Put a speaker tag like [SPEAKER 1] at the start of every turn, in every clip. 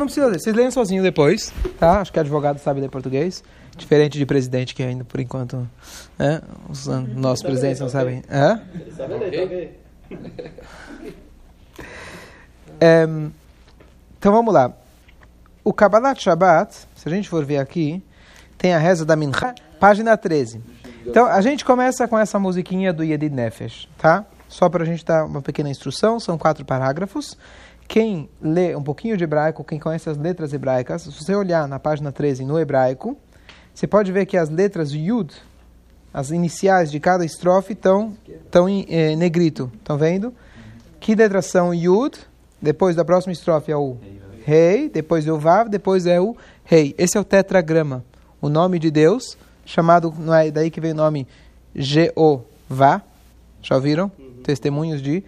[SPEAKER 1] Não precisa ler, vocês leem sozinho depois, tá? Acho que advogado sabe ler português, diferente de presidente que ainda, por enquanto, né? os nossos presidentes não sabem.
[SPEAKER 2] Sabe ler,
[SPEAKER 1] É, então vamos lá. O Kabbalat Shabbat, se a gente for ver aqui, tem a reza da Mincha, página 13. Então a gente começa com essa musiquinha do Yedid Nefesh, tá? Só para a gente dar uma pequena instrução, são quatro parágrafos. Quem lê um pouquinho de hebraico, quem conhece as letras hebraicas, se você olhar na página 13 no hebraico, você pode ver que as letras Yud, as iniciais de cada estrofe, estão tão em eh, negrito. Estão vendo? Que letras são Yud? Depois da próxima estrofe é o Rei, depois é o Vav, depois é o Rei. Esse é o tetragrama, o nome de Deus, chamado, não é daí que vem o nome Jeová. Já ouviram? Testemunhos de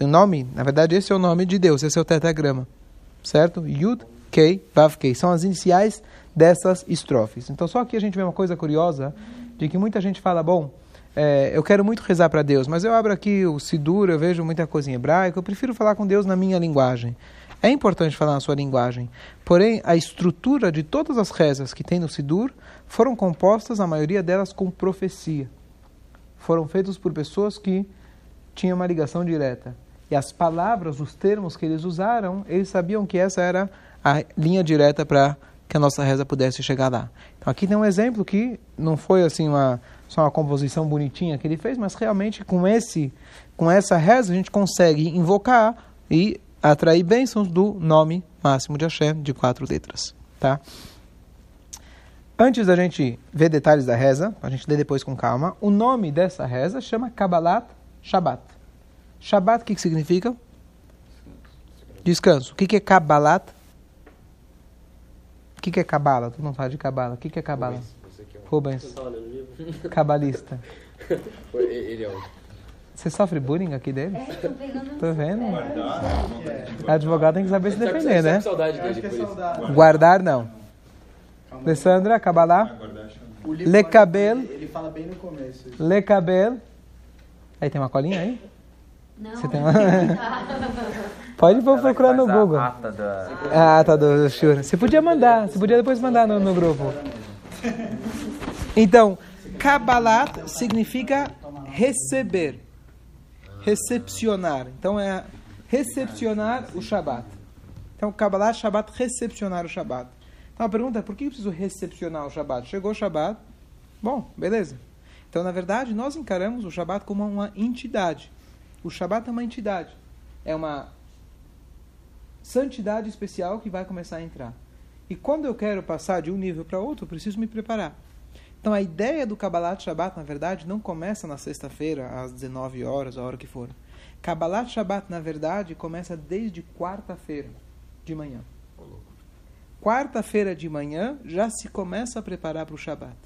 [SPEAKER 1] o nome, na verdade, esse é o nome de Deus, esse é o tetragrama. Certo? Yud, Kei, Vav, Kei. São as iniciais dessas estrofes. Então, só aqui a gente vê uma coisa curiosa, de que muita gente fala, bom, é, eu quero muito rezar para Deus, mas eu abro aqui o Sidur, eu vejo muita coisa em hebraico, eu prefiro falar com Deus na minha linguagem. É importante falar na sua linguagem. Porém, a estrutura de todas as rezas que tem no Sidur foram compostas, a maioria delas, com profecia. Foram feitas por pessoas que tinham uma ligação direta. E as palavras, os termos que eles usaram, eles sabiam que essa era a linha direta para que a nossa reza pudesse chegar lá. Então aqui tem um exemplo que não foi assim uma só uma composição bonitinha que ele fez, mas realmente com esse com essa reza a gente consegue invocar e atrair bênçãos do nome máximo de Hashem de quatro letras, tá? Antes da gente ver detalhes da reza, a gente lê depois com calma, o nome dessa reza chama Kabbalat Shabbat. Shabbat, o que, que significa? Descanso. O que, que é Kabbalat? O que, que é Kabbalah? Tu não fala de Kabbalah. O que, que é Kabbalah? Rubens. Cabalista.
[SPEAKER 2] Ele é.
[SPEAKER 1] Você sofre bullying aqui dele?
[SPEAKER 3] É, tô pegando.
[SPEAKER 1] Tô vendo. Advogado tem que saber se defender, né?
[SPEAKER 2] saudade dele por isso.
[SPEAKER 1] Guardar, não. Alessandra, Kabbalah.
[SPEAKER 4] Livro
[SPEAKER 1] Le Cabel.
[SPEAKER 4] Ele fala bem no começo.
[SPEAKER 1] Le Cabel. Aí tem uma colinha aí?
[SPEAKER 3] Não.
[SPEAKER 1] Você tem uma... Pode pôr procurar no Google.
[SPEAKER 5] ata da...
[SPEAKER 1] Ah, tá do, do Shura. Você podia mandar, você podia depois mandar no, no grupo. Então, Kabbalat significa receber, recepcionar. Então é recepcionar o Shabat. Então, Kabbalat, Shabat, recepcionar o Shabat. Então a pergunta é, por que eu preciso recepcionar o Shabat? Chegou o Shabat, bom, beleza. Então, na verdade, nós encaramos o Shabat como uma entidade. O Shabat é uma entidade. É uma santidade especial que vai começar a entrar. E quando eu quero passar de um nível para outro, eu preciso me preparar. Então a ideia do Kabbalat Shabbat, na verdade, não começa na sexta-feira, às 19 horas, a hora que for. Kabbalat Shabbat, na verdade, começa desde quarta-feira de manhã. Quarta-feira de manhã já se começa a preparar para o Shabbat.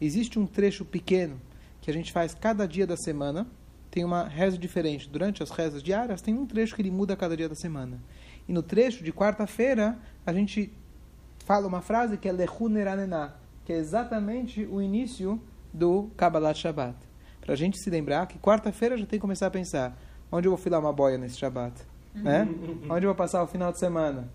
[SPEAKER 1] Existe um trecho pequeno que a gente faz cada dia da semana. Tem uma reza diferente. Durante as rezas diárias, tem um trecho que ele muda cada dia da semana. E no trecho de quarta-feira, a gente fala uma frase que é Lechu Neranena, que é exatamente o início do Kabbalat Shabbat. Para a gente se lembrar que quarta-feira já tem que começar a pensar onde eu vou filar uma boia nesse Shabbat? Né? onde eu vou passar o final de semana?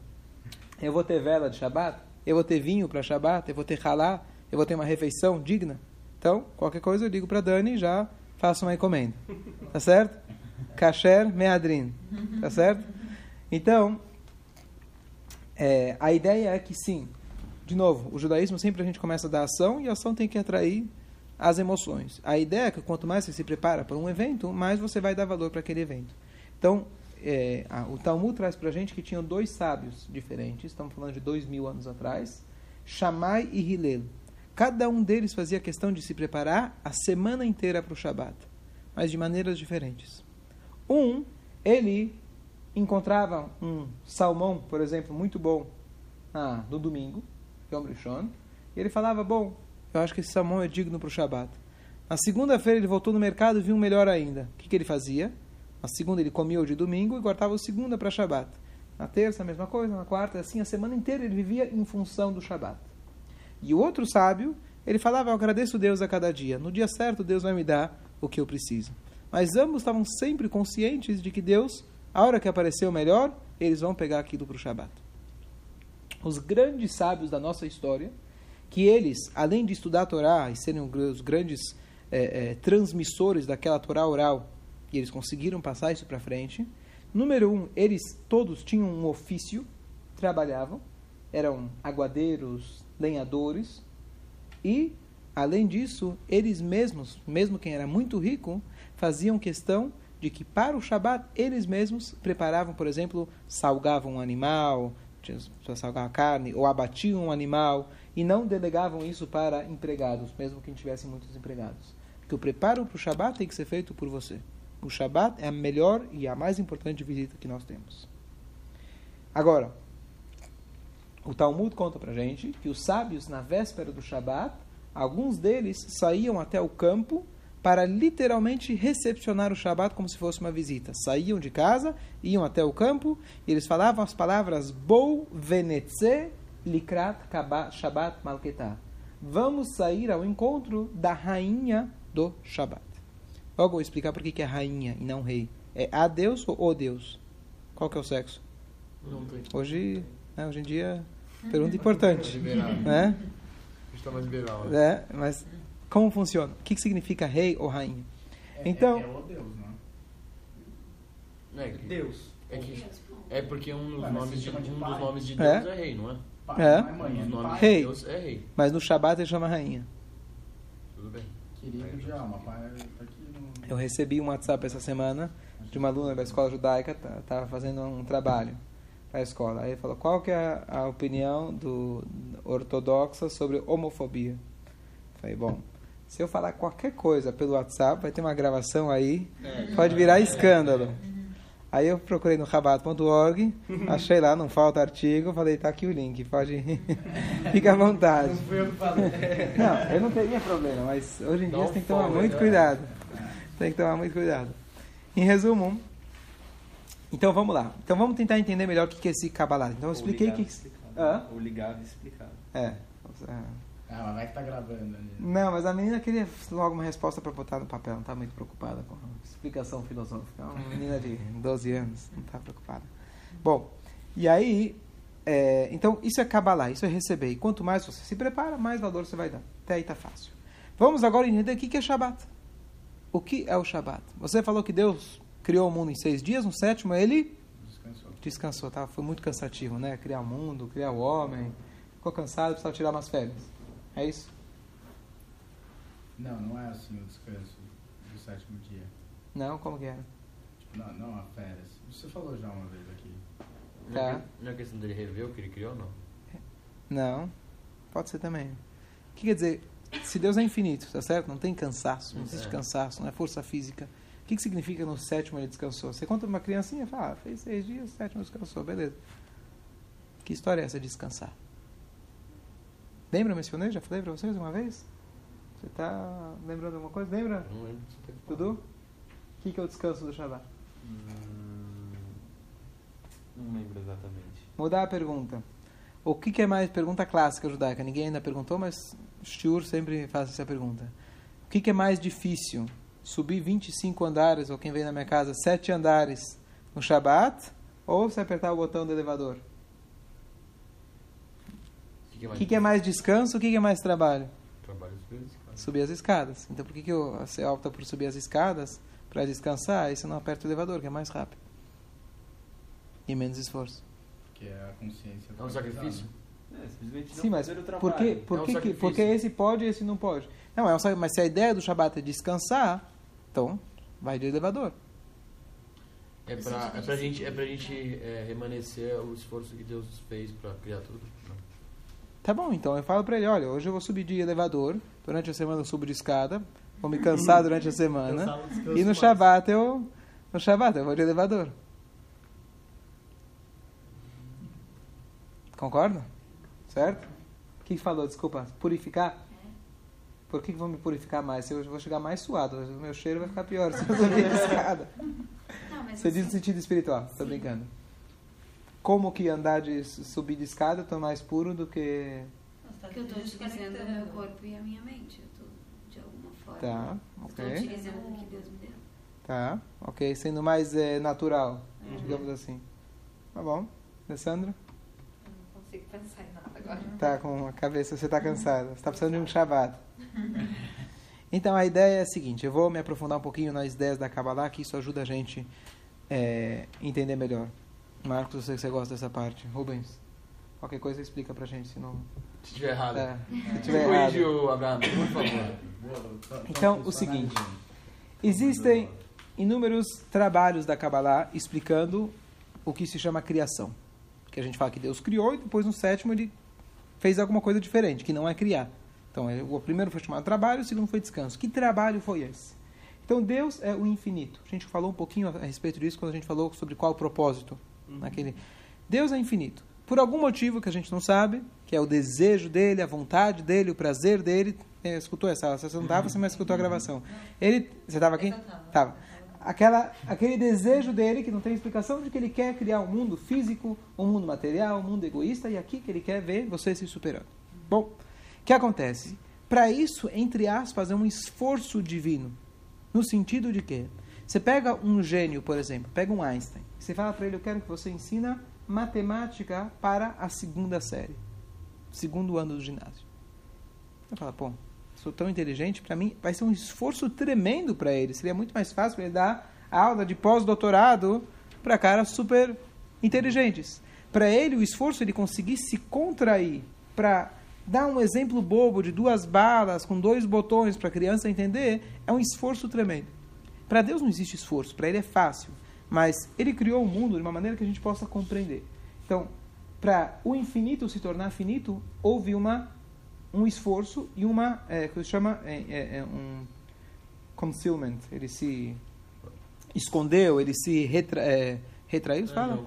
[SPEAKER 1] Eu vou ter vela de Shabbat? Eu vou ter vinho para Shabbat? Eu vou ter halá? Eu vou ter uma refeição digna? Então, qualquer coisa eu digo para Dani já faço uma encomenda. Tá certo? Kasher Meadrin. Tá certo? Então, é, a ideia é que sim, de novo, o judaísmo sempre a gente começa da ação e a ação tem que atrair as emoções. A ideia é que quanto mais você se prepara para um evento, mais você vai dar valor para aquele evento. Então, é, a, o Talmud traz para a gente que tinham dois sábios diferentes, estamos falando de dois mil anos atrás, Shammai e Hillel. Cada um deles fazia questão de se preparar a semana inteira para o Shabat, mas de maneiras diferentes. Um, ele encontrava um salmão, por exemplo, muito bom ah, no domingo, Yom Rishon, e ele falava, bom, eu acho que esse salmão é digno para o Shabat. Na segunda-feira ele voltou no mercado e viu um melhor ainda. O que, que ele fazia? Na segunda ele comia o de domingo e guardava o segunda para Shabat. Na terça a mesma coisa, na quarta, assim, a semana inteira ele vivia em função do Shabat. E o outro sábio, ele falava, eu agradeço Deus a cada dia. No dia certo Deus vai me dar o que eu preciso. Mas ambos estavam sempre conscientes de que Deus a hora que apareceu melhor, eles vão pegar aquilo para o Shabat. os grandes sábios da nossa história, que eles, além de estudar a Torá e serem os grandes é, é, transmissores daquela Torá oral, e eles conseguiram passar isso para frente. Número um, eles todos tinham um ofício, trabalhavam, eram aguadeiros, lenhadores, e, além disso, eles mesmos, mesmo quem era muito rico, faziam questão de que para o Shabat eles mesmos preparavam, por exemplo, salgavam um animal, salgavam carne, ou abatiam um animal, e não delegavam isso para empregados, mesmo que tivessem muitos empregados. Porque o preparo para o Shabat tem que ser feito por você. O Shabat é a melhor e a mais importante visita que nós temos. Agora, o Talmud conta para gente que os sábios, na véspera do Shabat, alguns deles saíam até o campo para literalmente recepcionar o Shabat como se fosse uma visita. Saíam de casa, iam até o campo e eles falavam as palavras Bou Venetze Likrat Shabbat Malketah. Vamos sair ao encontro da rainha do Shabat. Logo vou explicar por que é rainha e não rei. É a Deus ou o Deus? Qual que é o sexo? Hoje, né, hoje em dia, pergunta importante. né?
[SPEAKER 2] Está mais liberal.
[SPEAKER 1] Né? É, mas como funciona? O que, que significa rei ou rainha?
[SPEAKER 4] É,
[SPEAKER 1] então,
[SPEAKER 4] é, é o Deus, não
[SPEAKER 2] é? É que,
[SPEAKER 4] Deus.
[SPEAKER 2] É, que, é porque um dos,
[SPEAKER 4] Ué,
[SPEAKER 2] nomes de,
[SPEAKER 4] de
[SPEAKER 2] um dos nomes de Deus é, rei, não é?
[SPEAKER 4] Pai,
[SPEAKER 1] É.
[SPEAKER 2] Um
[SPEAKER 4] é.
[SPEAKER 1] Rei.
[SPEAKER 2] de Deus é rei.
[SPEAKER 1] mas no Shabat ele chama rainha.
[SPEAKER 2] Tudo bem.
[SPEAKER 4] Querido já, uma pai tá aqui no...
[SPEAKER 1] Eu recebi um WhatsApp essa semana de uma aluna da escola judaica, estava fazendo um trabalho a escola. Aí ele falou, qual que é a opinião do ortodoxa sobre homofobia? Falei, bom, se eu falar qualquer coisa pelo WhatsApp, vai ter uma gravação aí, pode virar escândalo. Aí eu procurei no rabat.org, achei lá, não falta artigo, falei, tá aqui o link, pode fica à vontade.
[SPEAKER 4] fui eu.
[SPEAKER 1] Não, eu não teria problema, mas hoje em dia
[SPEAKER 2] Não
[SPEAKER 1] você tem que tomar muito
[SPEAKER 2] né?
[SPEAKER 1] cuidado. Tem que tomar muito cuidado. Em resumo, então vamos lá. Então vamos tentar entender melhor o que é esse Kabbalah. Então eu expliquei que. Hã?
[SPEAKER 3] Ou ligado e explicado.
[SPEAKER 1] É.
[SPEAKER 4] Ah, mas vai que tá gravando ali.
[SPEAKER 1] Não, mas a menina queria logo uma resposta para botar no papel, não está muito preocupada com a explicação filosófica. É uma menina de 12 anos, não está preocupada. Bom, e aí, é, então isso é Kabbalah, isso é receber. E quanto mais você se prepara, mais valor você vai dar. Até aí está fácil. Vamos agora entender o que é Shabat. O que é o Shabat? Você falou que Deus criou o mundo em seis dias, no sétimo ele
[SPEAKER 4] Descansou.
[SPEAKER 1] descansou, tá? Foi muito cansativo, né? Criar o mundo, criar o homem. Ficou cansado, precisava tirar umas férias. É isso?
[SPEAKER 4] Não, não é assim o descanso do sétimo dia.
[SPEAKER 1] Não? Como que era?
[SPEAKER 4] Tipo, não, não a férias. Você falou já uma vez aqui.
[SPEAKER 2] É
[SPEAKER 1] Tá.
[SPEAKER 2] Não é questão dele rever o que ele criou, não?
[SPEAKER 1] Não. Pode ser também. O que quer dizer? Se Deus é infinito, tá certo? Não tem cansaço, não existe
[SPEAKER 2] É.
[SPEAKER 1] cansaço, não é força física. O que, que significa no sétimo ele descansou? Você conta uma criancinha, fala, ah, fez seis dias, sétimo descansou, beleza. Que história é essa de descansar? Lembra, mencionei? Já falei pra vocês uma vez? Você tá lembrando alguma coisa? Lembra?
[SPEAKER 2] Não lembro.
[SPEAKER 1] Dudu? O que, que é o descanso do Shabbat?
[SPEAKER 3] Hum, não lembro exatamente.
[SPEAKER 1] Mudar a pergunta. O que, que é mais pergunta clássica judaica? Ninguém ainda perguntou, mas Shur sempre faz essa pergunta. O que, que é mais difícil? Subir 25 andares, ou quem vem na minha casa, 7 andares no Shabat, ou se apertar o botão do elevador?
[SPEAKER 2] O que, que é mais
[SPEAKER 1] que, que é mais descanso? O que, que é mais trabalho?
[SPEAKER 2] Trabalho físico, cara.
[SPEAKER 1] Subir as escadas. Então por que, que você opta por subir as escadas para descansar? Aí você não aperta o elevador, que é mais rápido. E menos esforço.
[SPEAKER 4] Que é a consciência.
[SPEAKER 2] É um sacrifício?
[SPEAKER 3] É, simplesmente não
[SPEAKER 1] Sim, mas por que,
[SPEAKER 3] trabalho.
[SPEAKER 1] por
[SPEAKER 2] É um
[SPEAKER 1] que, que,
[SPEAKER 2] sacrifício.
[SPEAKER 1] porque esse pode e esse não pode? Não, é um, mas se a ideia do Shabat é descansar, então vai de elevador.
[SPEAKER 2] É pra, é pra gente, é pra gente é, remanescer o esforço que Deus fez pra criar tudo. Não.
[SPEAKER 1] Tá bom, então eu falo pra ele, olha, hoje eu vou subir de elevador, durante a semana eu subo de escada, vou me cansar durante a semana, e no. Shabat eu, no Shabat eu vou de elevador. Concorda? Certo? O que falou? Desculpa, purificar? Por que, que vou me purificar mais? Se Eu vou chegar mais suado, o meu cheiro vai ficar pior se eu subir a escada.
[SPEAKER 5] Não,
[SPEAKER 1] Você diz no
[SPEAKER 5] assim,
[SPEAKER 1] sentido espiritual, tô brincando. Como que andar de subir de escada é mais puro do que.
[SPEAKER 5] que eu estou utilizando o meu corpo e a minha mente. Eu estou, de alguma forma,
[SPEAKER 1] Tá,
[SPEAKER 5] estou
[SPEAKER 1] ok.
[SPEAKER 5] utilizando o que Deus me deu.
[SPEAKER 1] Tá, ok. Sendo mais eh, natural,
[SPEAKER 5] Uhum.
[SPEAKER 1] digamos assim. Tá bom. Alessandra?
[SPEAKER 6] Eu não consigo pensar em nada.
[SPEAKER 1] Tá com a cabeça, você está cansado. Você está precisando de um Shabbat. Então a ideia é a seguinte: eu vou me aprofundar um pouquinho nas ideias da Kabbalah, que isso ajuda a gente é, entender melhor. Marcos, eu sei que você gosta dessa parte. Rubens, qualquer coisa explica pra gente, senão.
[SPEAKER 2] Se tiver errado.
[SPEAKER 1] É, se tiver errado.
[SPEAKER 2] o Abraham, por favor.
[SPEAKER 1] Então, o seguinte: existem inúmeros trabalhos da Kabbalah explicando o que se chama criação. Que a gente fala que Deus criou e depois no sétimo ele fez alguma coisa diferente, que não é criar. Então, é- o primeiro foi chamado trabalho, o segundo foi descanso. Que trabalho foi esse? Então, Deus é o infinito. A gente falou um pouquinho a respeito disso quando a gente falou sobre qual o propósito. Naquele... Deus é infinito. Por algum motivo que a gente não sabe, que é o desejo dele, a vontade dele, o prazer dele. É, escutou essa? Você não estava, você mas escutou a gravação. Ele, você estava aqui? Estava. Aquela, aquele desejo dele, que não tem explicação, de que ele quer criar um mundo físico, um mundo material, um mundo egoísta, e aqui que ele quer ver você se superando. Bom, o que acontece? Para isso, entre aspas, é um esforço divino. No sentido de que você pega um gênio, por exemplo, pega um Einstein, você fala para ele, eu quero que você ensina matemática para a segunda série, segundo ano do ginásio. Você fala, pô, sou tão inteligente, para mim vai ser um esforço tremendo para ele. Seria muito mais fácil para ele dar aula de pós-doutorado para caras super inteligentes. Para ele, o esforço ele conseguir se contrair para dar um exemplo bobo de duas balas com dois botões para a criança entender é um esforço tremendo. Para Deus não existe esforço, para Ele é fácil. Mas Ele criou o mundo de uma maneira que a gente possa compreender. Então, para o infinito se tornar finito, houve uma um esforço e uma é, que se chama é, é, é um concealment. Ele se escondeu, ele se retra, é, retraiu, se fala?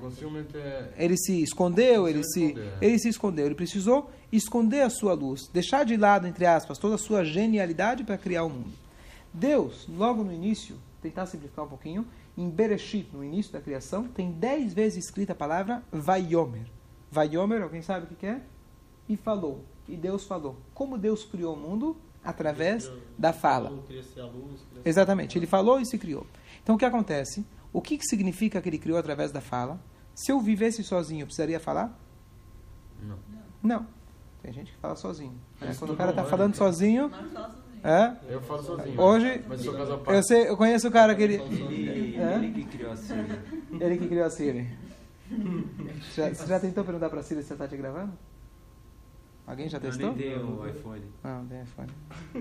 [SPEAKER 2] É...
[SPEAKER 1] Ele se escondeu, ele
[SPEAKER 2] Se esconder, é.
[SPEAKER 1] ele se escondeu. Ele precisou esconder a sua luz, deixar de lado, entre aspas, toda a sua genialidade para criar o mundo. Deus, logo no início, tentar simplificar um pouquinho, em Bereshit, no início da criação, tem dez vezes escrita a palavra Vayomer. Vayomer, alguém sabe o que é? E falou. E Deus falou. Como Deus criou o mundo? Através da fala. Exatamente. Ele falou e se criou. Então o que acontece? O que, que significa que ele criou através da fala? Se eu vivesse sozinho, eu precisaria falar?
[SPEAKER 2] Não.
[SPEAKER 1] Não. Tem gente que fala sozinho. né? Quando o cara está
[SPEAKER 2] não é,
[SPEAKER 1] falando sozinho, é,
[SPEAKER 2] Eu falo sozinho.
[SPEAKER 1] Hoje- eu, sei, eu conheço o cara que ele.
[SPEAKER 3] Ele,
[SPEAKER 1] É?
[SPEAKER 3] ele que criou a Síria.
[SPEAKER 1] Ele que criou a Siri. Já, você já tentou perguntar pra Siri se ela tá te gravando? Alguém já
[SPEAKER 3] Eu
[SPEAKER 1] testou?
[SPEAKER 3] nem tenho o iPhone.
[SPEAKER 1] Não, tem iPhone.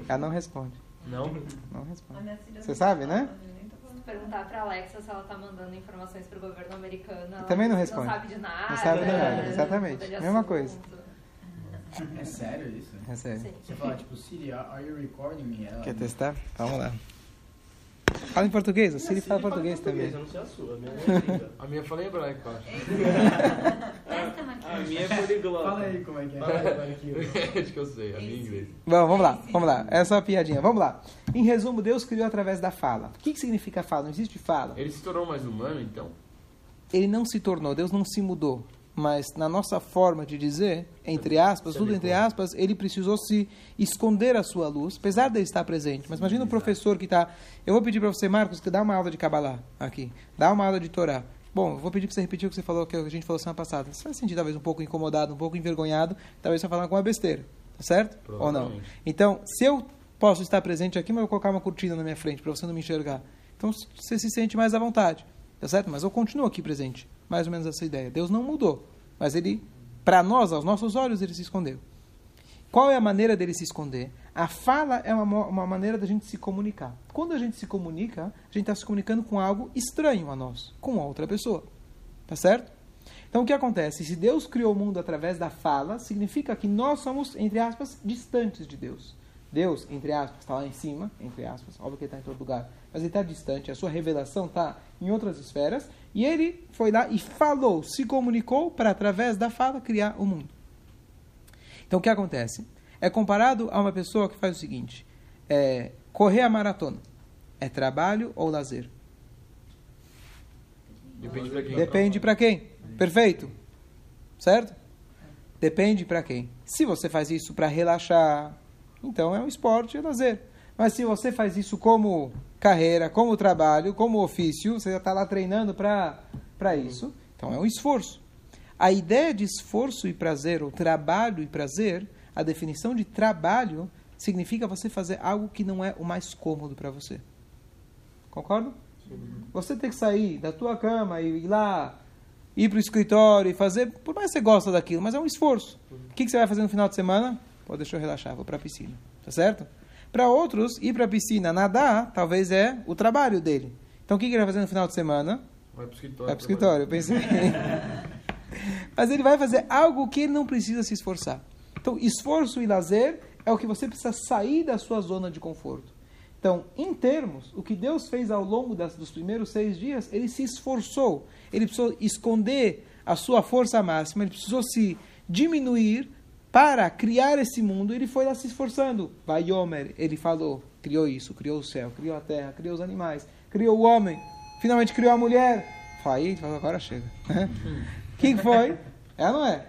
[SPEAKER 1] Ela não responde.
[SPEAKER 2] Não?
[SPEAKER 1] Não responde. Você
[SPEAKER 5] não
[SPEAKER 1] sabe, né?
[SPEAKER 5] eu
[SPEAKER 6] perguntar pra Alexa se ela tá mandando informações pro governo americano, ela
[SPEAKER 1] Também não responde.
[SPEAKER 6] Não sabe de nada.
[SPEAKER 1] Não sabe de nada, exatamente.
[SPEAKER 6] De
[SPEAKER 1] Mesma coisa.
[SPEAKER 4] É sério isso?
[SPEAKER 1] É sério.
[SPEAKER 6] Sim.
[SPEAKER 4] Você fala, tipo, Siri, are you recording me? Ela,
[SPEAKER 1] Quer testar? Vamos lá. Fala em português, a Siri fala português também.
[SPEAKER 7] Eu não sei a sua, a minha é.
[SPEAKER 2] A minha fala em hebraico, acho.
[SPEAKER 5] Testa, Marquinhos.
[SPEAKER 7] A minha é poliglota.
[SPEAKER 4] Fala aí como é que é.
[SPEAKER 2] Acho que eu sei, a minha é inglês.
[SPEAKER 1] Bom, vamos lá, vamos lá. Essa é só uma piadinha. Vamos lá. Em resumo, Deus criou através da fala. O que, que significa fala? Não existe fala.
[SPEAKER 2] Ele se tornou mais humano, então?
[SPEAKER 1] Ele não se tornou, Deus não se mudou. Mas na nossa forma de dizer, entre aspas, tudo entre aspas, ele precisou se esconder a sua luz, apesar de ele estar presente. Mas imagina um professor que está. Eu vou pedir para você, Marcos, que dá uma aula de Kabbalah aqui, dá uma aula de Torá. Bom, eu vou pedir para você repetir o que você falou, que a gente falou semana passada. Você vai se sentir talvez um pouco incomodado, um pouco envergonhado, talvez você vai falar alguma besteira, tá certo? Ou não? Então, se eu posso estar presente aqui, mas eu vou colocar uma cortina na minha frente para você não me enxergar. Então, você se sente mais à vontade, tá certo? Mas eu continuo aqui presente. Mais ou menos essa ideia. Deus não mudou, mas ele, para nós, aos nossos olhos, ele se escondeu. Qual é a maneira dele se esconder? A fala é uma, uma maneira da gente se comunicar. Quando a gente se comunica, a gente está se comunicando com algo estranho a nós, com outra pessoa. Tá certo? Então o que acontece? Se Deus criou o mundo através da fala, significa que nós somos, entre aspas, distantes de Deus. Deus, entre aspas, está lá em cima, entre aspas, óbvio que ele está em todo lugar, mas ele está distante, a sua revelação está em outras esferas, e ele foi lá e falou, se comunicou para, através da fala, criar o mundo. Então o que acontece? É comparado a uma pessoa que faz o seguinte: é, correr a maratona. É trabalho ou lazer?
[SPEAKER 2] Depende pra quem.
[SPEAKER 1] Depende para quem. Perfeito? Certo? Depende para quem. Se você faz isso para relaxar, então é um esporte, é lazer. Mas se você faz isso como carreira, como trabalho, como ofício, você já está lá treinando para isso, então é um esforço. A ideia de esforço e prazer, ou trabalho e prazer, a definição de trabalho significa você fazer algo que não é o mais cômodo para você. Concordo? Você tem que sair da tua cama e ir lá, ir para o escritório e fazer, por mais que você gosta daquilo, mas é um esforço. O que, que você vai fazer no final de semana? Pô, deixa eu relaxar, vou para a piscina. Tá certo? Para outros, ir para a piscina, nadar, talvez é o trabalho dele. Então o que, ele vai fazer no final de semana?
[SPEAKER 2] Vai pro escritório.
[SPEAKER 1] Vai para o escritório, eu pensei. Mas ele vai fazer algo que ele não precisa se esforçar. Então, esforço e lazer é o que você precisa sair da sua zona de conforto. Então, em termos, o que Deus fez ao longo das, dos primeiros seis dias, ele se esforçou. Ele precisou esconder a sua força máxima, ele precisou se diminuir para criar esse mundo. Ele foi lá se esforçando. Vai Yomer, ele falou, criou isso, criou o céu, criou a terra, criou os animais, criou o homem, finalmente criou a mulher. Aí ele falou, agora chega. O que foi? É não é?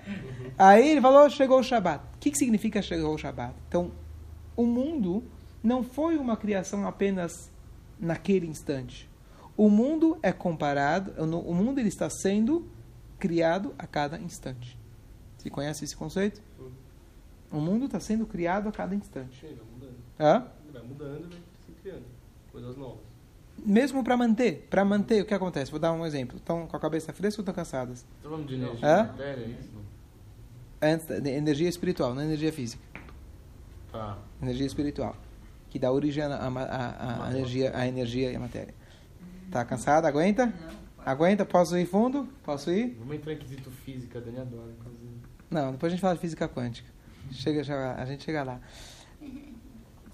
[SPEAKER 1] Aí ele falou, chegou o Shabat. O que, que significa chegou o Shabat? Então, o mundo não foi uma criação apenas naquele instante. O mundo é comparado, o mundo ele está sendo criado a cada instante. Você conhece esse conceito? O mundo está sendo criado a cada instante.
[SPEAKER 7] Sim, vai mudando.
[SPEAKER 1] Hã?
[SPEAKER 7] Vai mudando e vai se criando. Coisas novas.
[SPEAKER 1] Mesmo para manter, para manter, o que acontece? Vou dar um exemplo. Estão com a cabeça fresca ou estão cansadas?
[SPEAKER 2] Tá falando de energia,
[SPEAKER 1] Hã?
[SPEAKER 2] matéria, é isso? Não.
[SPEAKER 1] Antes, de energia espiritual, não energia física.
[SPEAKER 2] Tá.
[SPEAKER 1] Energia espiritual, que dá origem à, à- à- à energia, à energia e à matéria. Tá cansada? Aguenta? Aguenta? Posso ir fundo? Posso ir?
[SPEAKER 2] Vamos entrar em quesito física, Dani adora. inclusive.
[SPEAKER 1] Não, depois a gente fala de física quântica. Chega, já, a gente chega lá.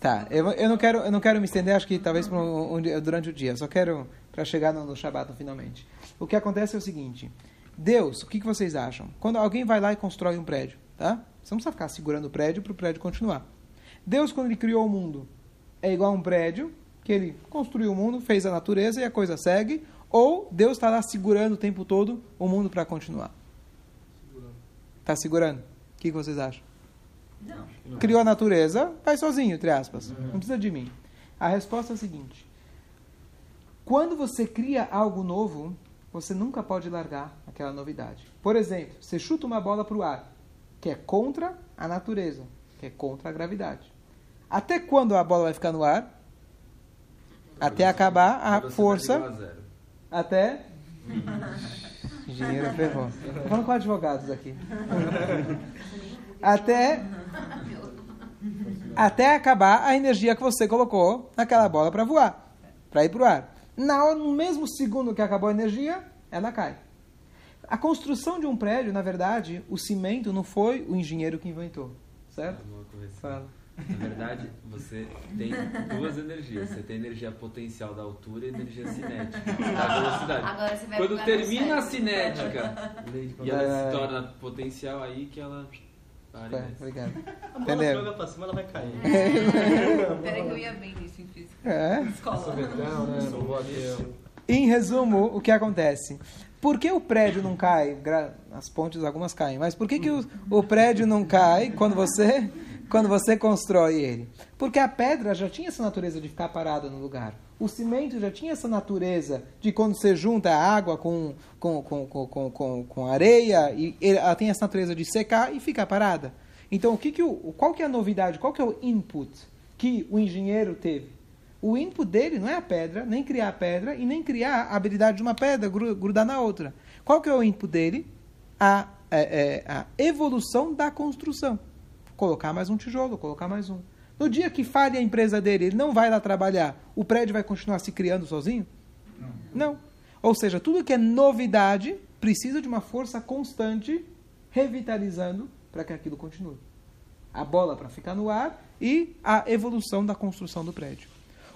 [SPEAKER 1] Tá, eu, eu, não quero, eu não quero me estender, acho que talvez um- um durante o dia. Só quero para chegar no, no Shabat finalmente. O que acontece é o seguinte: Deus, o que, que vocês acham? Quando alguém vai lá e constrói um prédio, tá? Você não precisa ficar segurando o prédio para o prédio continuar. Deus, quando ele criou o mundo, é igual a um prédio que ele construiu o mundo, fez a natureza e a coisa segue, ou Deus está lá segurando o tempo todo o mundo para continuar? Está segurando? O que, que vocês acham?
[SPEAKER 5] Não.
[SPEAKER 1] criou a natureza, vai sozinho, entre aspas. Não precisa de mim. A resposta é a seguinte: quando você cria algo novo, você nunca pode largar aquela novidade. Por exemplo, você chuta uma bola para o ar, que é contra a natureza, que é contra a gravidade. Até quando a bola vai ficar no ar? Até acabar a
[SPEAKER 3] Velocidade
[SPEAKER 1] força. Até. Engenheiro ferrou. Falando com advogados aqui. Até. Até acabar a energia que você colocou naquela bola para voar, para ir para o ar. Na hora, no mesmo segundo que acabou a energia, ela cai. A construção de um prédio, na verdade, o cimento não foi o engenheiro que inventou, certo?
[SPEAKER 3] Correção.
[SPEAKER 1] Fala.
[SPEAKER 3] Na verdade, você tem duas energias. Você tem energia potencial da altura e energia cinética da velocidade.
[SPEAKER 5] Agora você vai
[SPEAKER 3] Quando termina a cinética e ela
[SPEAKER 1] É.
[SPEAKER 3] se torna potencial, aí que ela
[SPEAKER 1] É, obrigado.
[SPEAKER 7] A bola
[SPEAKER 1] Entendeu?
[SPEAKER 7] joga pra cima, ela vai cair.
[SPEAKER 5] Peraí que eu ia bem nisso em física.
[SPEAKER 1] É.
[SPEAKER 5] Escola.
[SPEAKER 2] Não, né?
[SPEAKER 1] Em resumo, o que acontece? Por que o prédio não cai? As pontes, algumas caem, mas por que, que o, o prédio não cai quando você, quando você constrói ele? Porque a pedra já tinha essa natureza de ficar parada no lugar. O cimento já tinha essa natureza de quando você junta a água com, com, com, com, com, com, areia, e ela tem essa natureza de secar e ficar parada. Então, o que que o, qual que é a novidade? Qual que é o input que o engenheiro teve? O input dele não é a pedra, nem criar a pedra e nem criar a habilidade de uma pedra gru- grudar na outra. Qual que é o input dele? A, é, é, a evolução da construção. Colocar mais um tijolo, colocar mais um. No dia que falha a empresa dele, ele não vai lá trabalhar, o prédio vai continuar se criando sozinho? Não. Ou seja, tudo que é novidade precisa de uma força constante revitalizando para que aquilo continue. A bola para ficar no ar e a evolução da construção do prédio.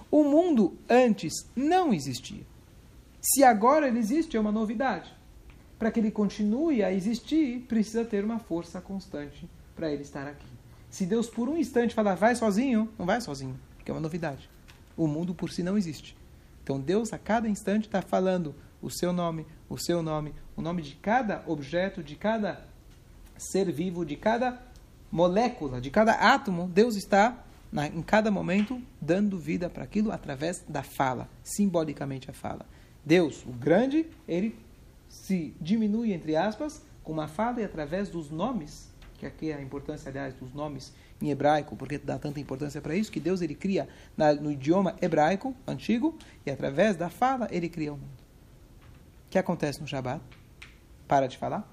[SPEAKER 1] O mundo antes não existia. Se agora ele existe, é uma novidade. Para que ele continue a existir, precisa ter uma força constante para ele estar aqui. Se Deus por um instante falar, vai sozinho, não vai sozinho, porque é uma novidade. O mundo por si não existe. Então Deus a cada instante está falando o seu nome, o seu nome, o nome de cada objeto, de cada ser vivo, de cada molécula, de cada átomo. Deus está na- em cada momento dando vida para aquilo através da fala, simbolicamente a fala. Deus, o grande, ele se diminui entre aspas com uma fala e através dos nomes, que aqui é a importância, aliás, dos nomes em hebraico, porque dá tanta importância para isso, que Deus ele cria na, no idioma hebraico antigo e através da fala ele cria o mundo. O que acontece no Shabat? Para de falar?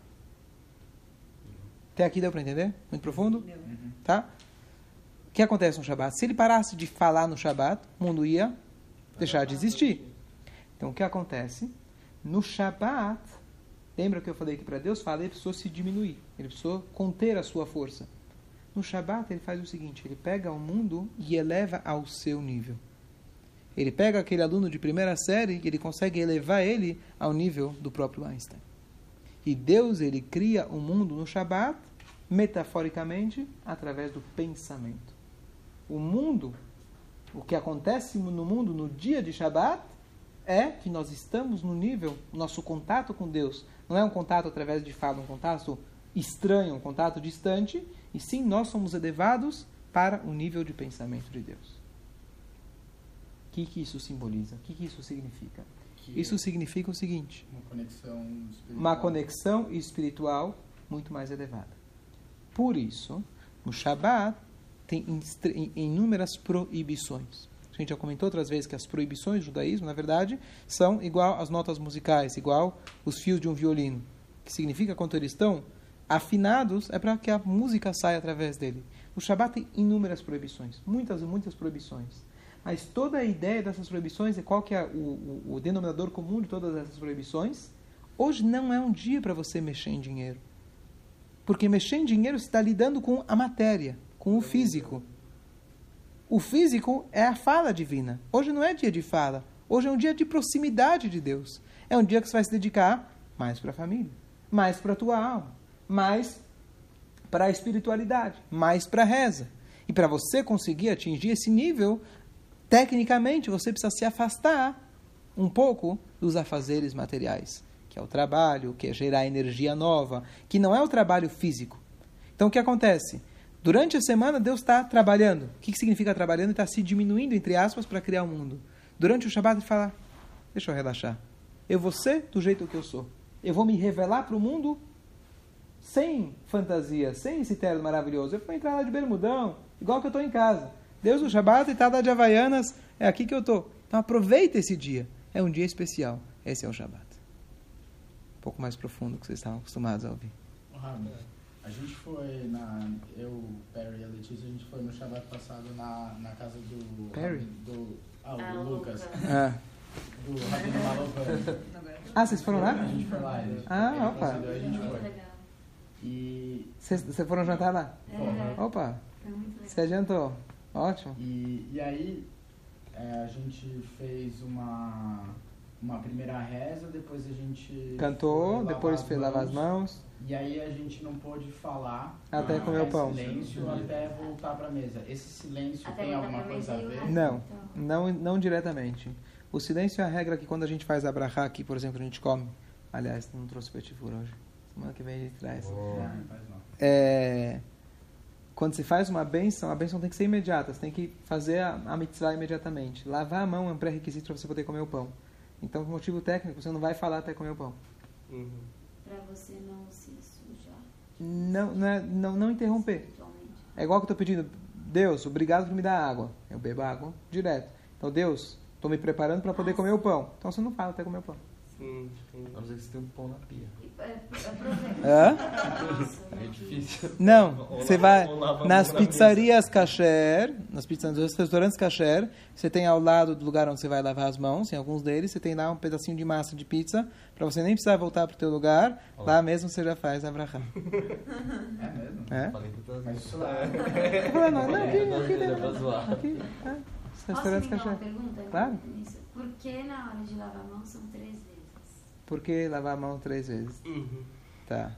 [SPEAKER 1] Até aqui deu para entender? Muito profundo? Tá? O que acontece no Shabat? Se ele parasse de falar no Shabat, o mundo ia deixar de existir. Então, o que acontece? No Shabat, lembra que eu falei que para Deus falar, ele precisou se diminuir, ele precisou conter a sua força. No Shabat, ele faz o seguinte: ele pega o mundo e eleva ao seu nível. Ele pega aquele aluno de primeira série e ele consegue elevar ele ao nível do próprio Einstein. E Deus, ele cria o mundo no Shabat, metaforicamente, através do pensamento. O mundo, o que acontece no mundo no dia de Shabat, é que nós estamos no nível, nosso contato com Deus não é um contato através de fala, um contato estranho, um contato distante, e sim nós somos elevados para o nível de pensamento de Deus. O que, que isso simboliza? O que, que isso significa?
[SPEAKER 4] Que
[SPEAKER 1] Isso significa o seguinte:
[SPEAKER 4] Uma conexão espiritual.
[SPEAKER 1] uma conexão espiritual muito mais elevada. Por isso, no Shabat tem inúmeras proibições. A gente já comentou outras vezes que as proibições do judaísmo, na verdade, são igual às notas musicais, igual os fios de um violino. Que significa quando eles estão afinados, é para que a música saia através dele. O Shabat tem inúmeras proibições, muitas e muitas proibições. Mas toda a ideia dessas proibições e qual que é o, o, o denominador comum de todas essas proibições? Hoje não é um dia para você mexer em dinheiro. Porque mexer em dinheiro está lidando com a matéria, com o físico. O físico é a fala divina. Hoje não é dia de fala. Hoje é um dia de proximidade de Deus. É um dia que você vai se dedicar mais para a família, mais para a tua alma, mais para a espiritualidade, mais para a reza. E para você conseguir atingir esse nível, tecnicamente você precisa se afastar um pouco dos afazeres materiais, que é o trabalho, que é gerar energia nova, que não é o trabalho físico. Então o que acontece? Durante a semana Deus está trabalhando. O que, que significa trabalhando? Está se diminuindo, entre aspas, para criar o mundo. Durante o Shabat ele fala, deixa eu relaxar. Eu vou ser do jeito que eu sou. Eu vou me revelar para o mundo sem fantasia, sem esse terno maravilhoso. Eu vou entrar lá de bermudão, igual que eu estou em casa. Deus no Shabat e tá lá de Havaianas, é aqui que eu estou. Então aproveita esse dia. É um dia especial. Esse é o Shabat. Um pouco mais profundo que vocês estavam acostumados a ouvir.
[SPEAKER 4] Rabi, a gente foi na. Eu, o Perry e a Letícia, a gente foi no Shabbat passado na, na casa do.
[SPEAKER 1] Perry?
[SPEAKER 4] Do, ah, o
[SPEAKER 6] Ah,
[SPEAKER 4] Lucas.
[SPEAKER 6] Lucas.
[SPEAKER 1] Ah,
[SPEAKER 4] Do Rabino Malopan.
[SPEAKER 1] ah vocês foram
[SPEAKER 4] A
[SPEAKER 1] lá?
[SPEAKER 4] gente foi lá. Ele,
[SPEAKER 1] Ah,
[SPEAKER 4] ele
[SPEAKER 1] opa.
[SPEAKER 4] a gente
[SPEAKER 5] Muito
[SPEAKER 4] foi.
[SPEAKER 5] legal.
[SPEAKER 4] E,
[SPEAKER 1] Vocês vocês foram jantar lá?
[SPEAKER 5] É,
[SPEAKER 1] Opa,
[SPEAKER 5] foi muito legal.
[SPEAKER 1] você adiantou. Ótimo.
[SPEAKER 4] e, e aí é, a gente fez uma, uma primeira reza, depois a gente.
[SPEAKER 1] Cantou, depois foi lavar as mãos.
[SPEAKER 4] E aí a gente não pôde falar.
[SPEAKER 1] Até
[SPEAKER 4] ficar
[SPEAKER 1] comer o
[SPEAKER 4] em
[SPEAKER 1] pão.
[SPEAKER 4] silêncio até voltar pra mesa. Esse silêncio
[SPEAKER 5] Até
[SPEAKER 4] tem alguma coisa a ver?
[SPEAKER 1] Não, não, não diretamente. O silêncio é a regra que quando a gente faz a brachá aqui, por exemplo, a gente come. Aliás, não trouxe petifura hoje. Semana que vem a gente traz.
[SPEAKER 4] Não, não faz não.
[SPEAKER 1] É, quando se faz uma benção, a benção tem que ser imediata. Você tem que fazer a, a mitzvah imediatamente. Lavar a mão é um pré-requisito para você poder comer o pão. Então, por motivo técnico, você não vai falar até comer o pão.
[SPEAKER 7] Uhum.
[SPEAKER 5] Pra você não se sujar
[SPEAKER 1] Não, não, é- não, não interromper. É igual que eu estou pedindo, Deus, obrigado por me dar água. Eu bebo água direto. Então, Deus, estou me preparando para poder comer o pão. Então, você não fala até comer o pão.
[SPEAKER 7] Hum.
[SPEAKER 3] A não ser que você tenha um pão na pia.
[SPEAKER 5] É, aproveita.
[SPEAKER 1] Hã?
[SPEAKER 5] Nossa,
[SPEAKER 3] É difícil.
[SPEAKER 1] Não, você vai nas pizzarias kasher, nas pizzas, nos restaurantes kasher, você tem ao lado do lugar onde você vai lavar as mãos, em alguns deles, você tem lá um pedacinho de massa de pizza, para você nem precisar voltar para o teu lugar, lá mesmo você já faz a brachá.
[SPEAKER 4] É mesmo?
[SPEAKER 1] É?
[SPEAKER 4] Mas isso lá.
[SPEAKER 1] Eu falei, não, não, aqui, aqui,
[SPEAKER 3] É
[SPEAKER 1] aqui, é, os
[SPEAKER 5] Posso emendar uma pergunta?
[SPEAKER 1] Claro.
[SPEAKER 5] Por que na hora de lavar a mão são três vezes?
[SPEAKER 1] Por que lavar a mão três vezes?
[SPEAKER 7] Uhum.
[SPEAKER 1] Tá.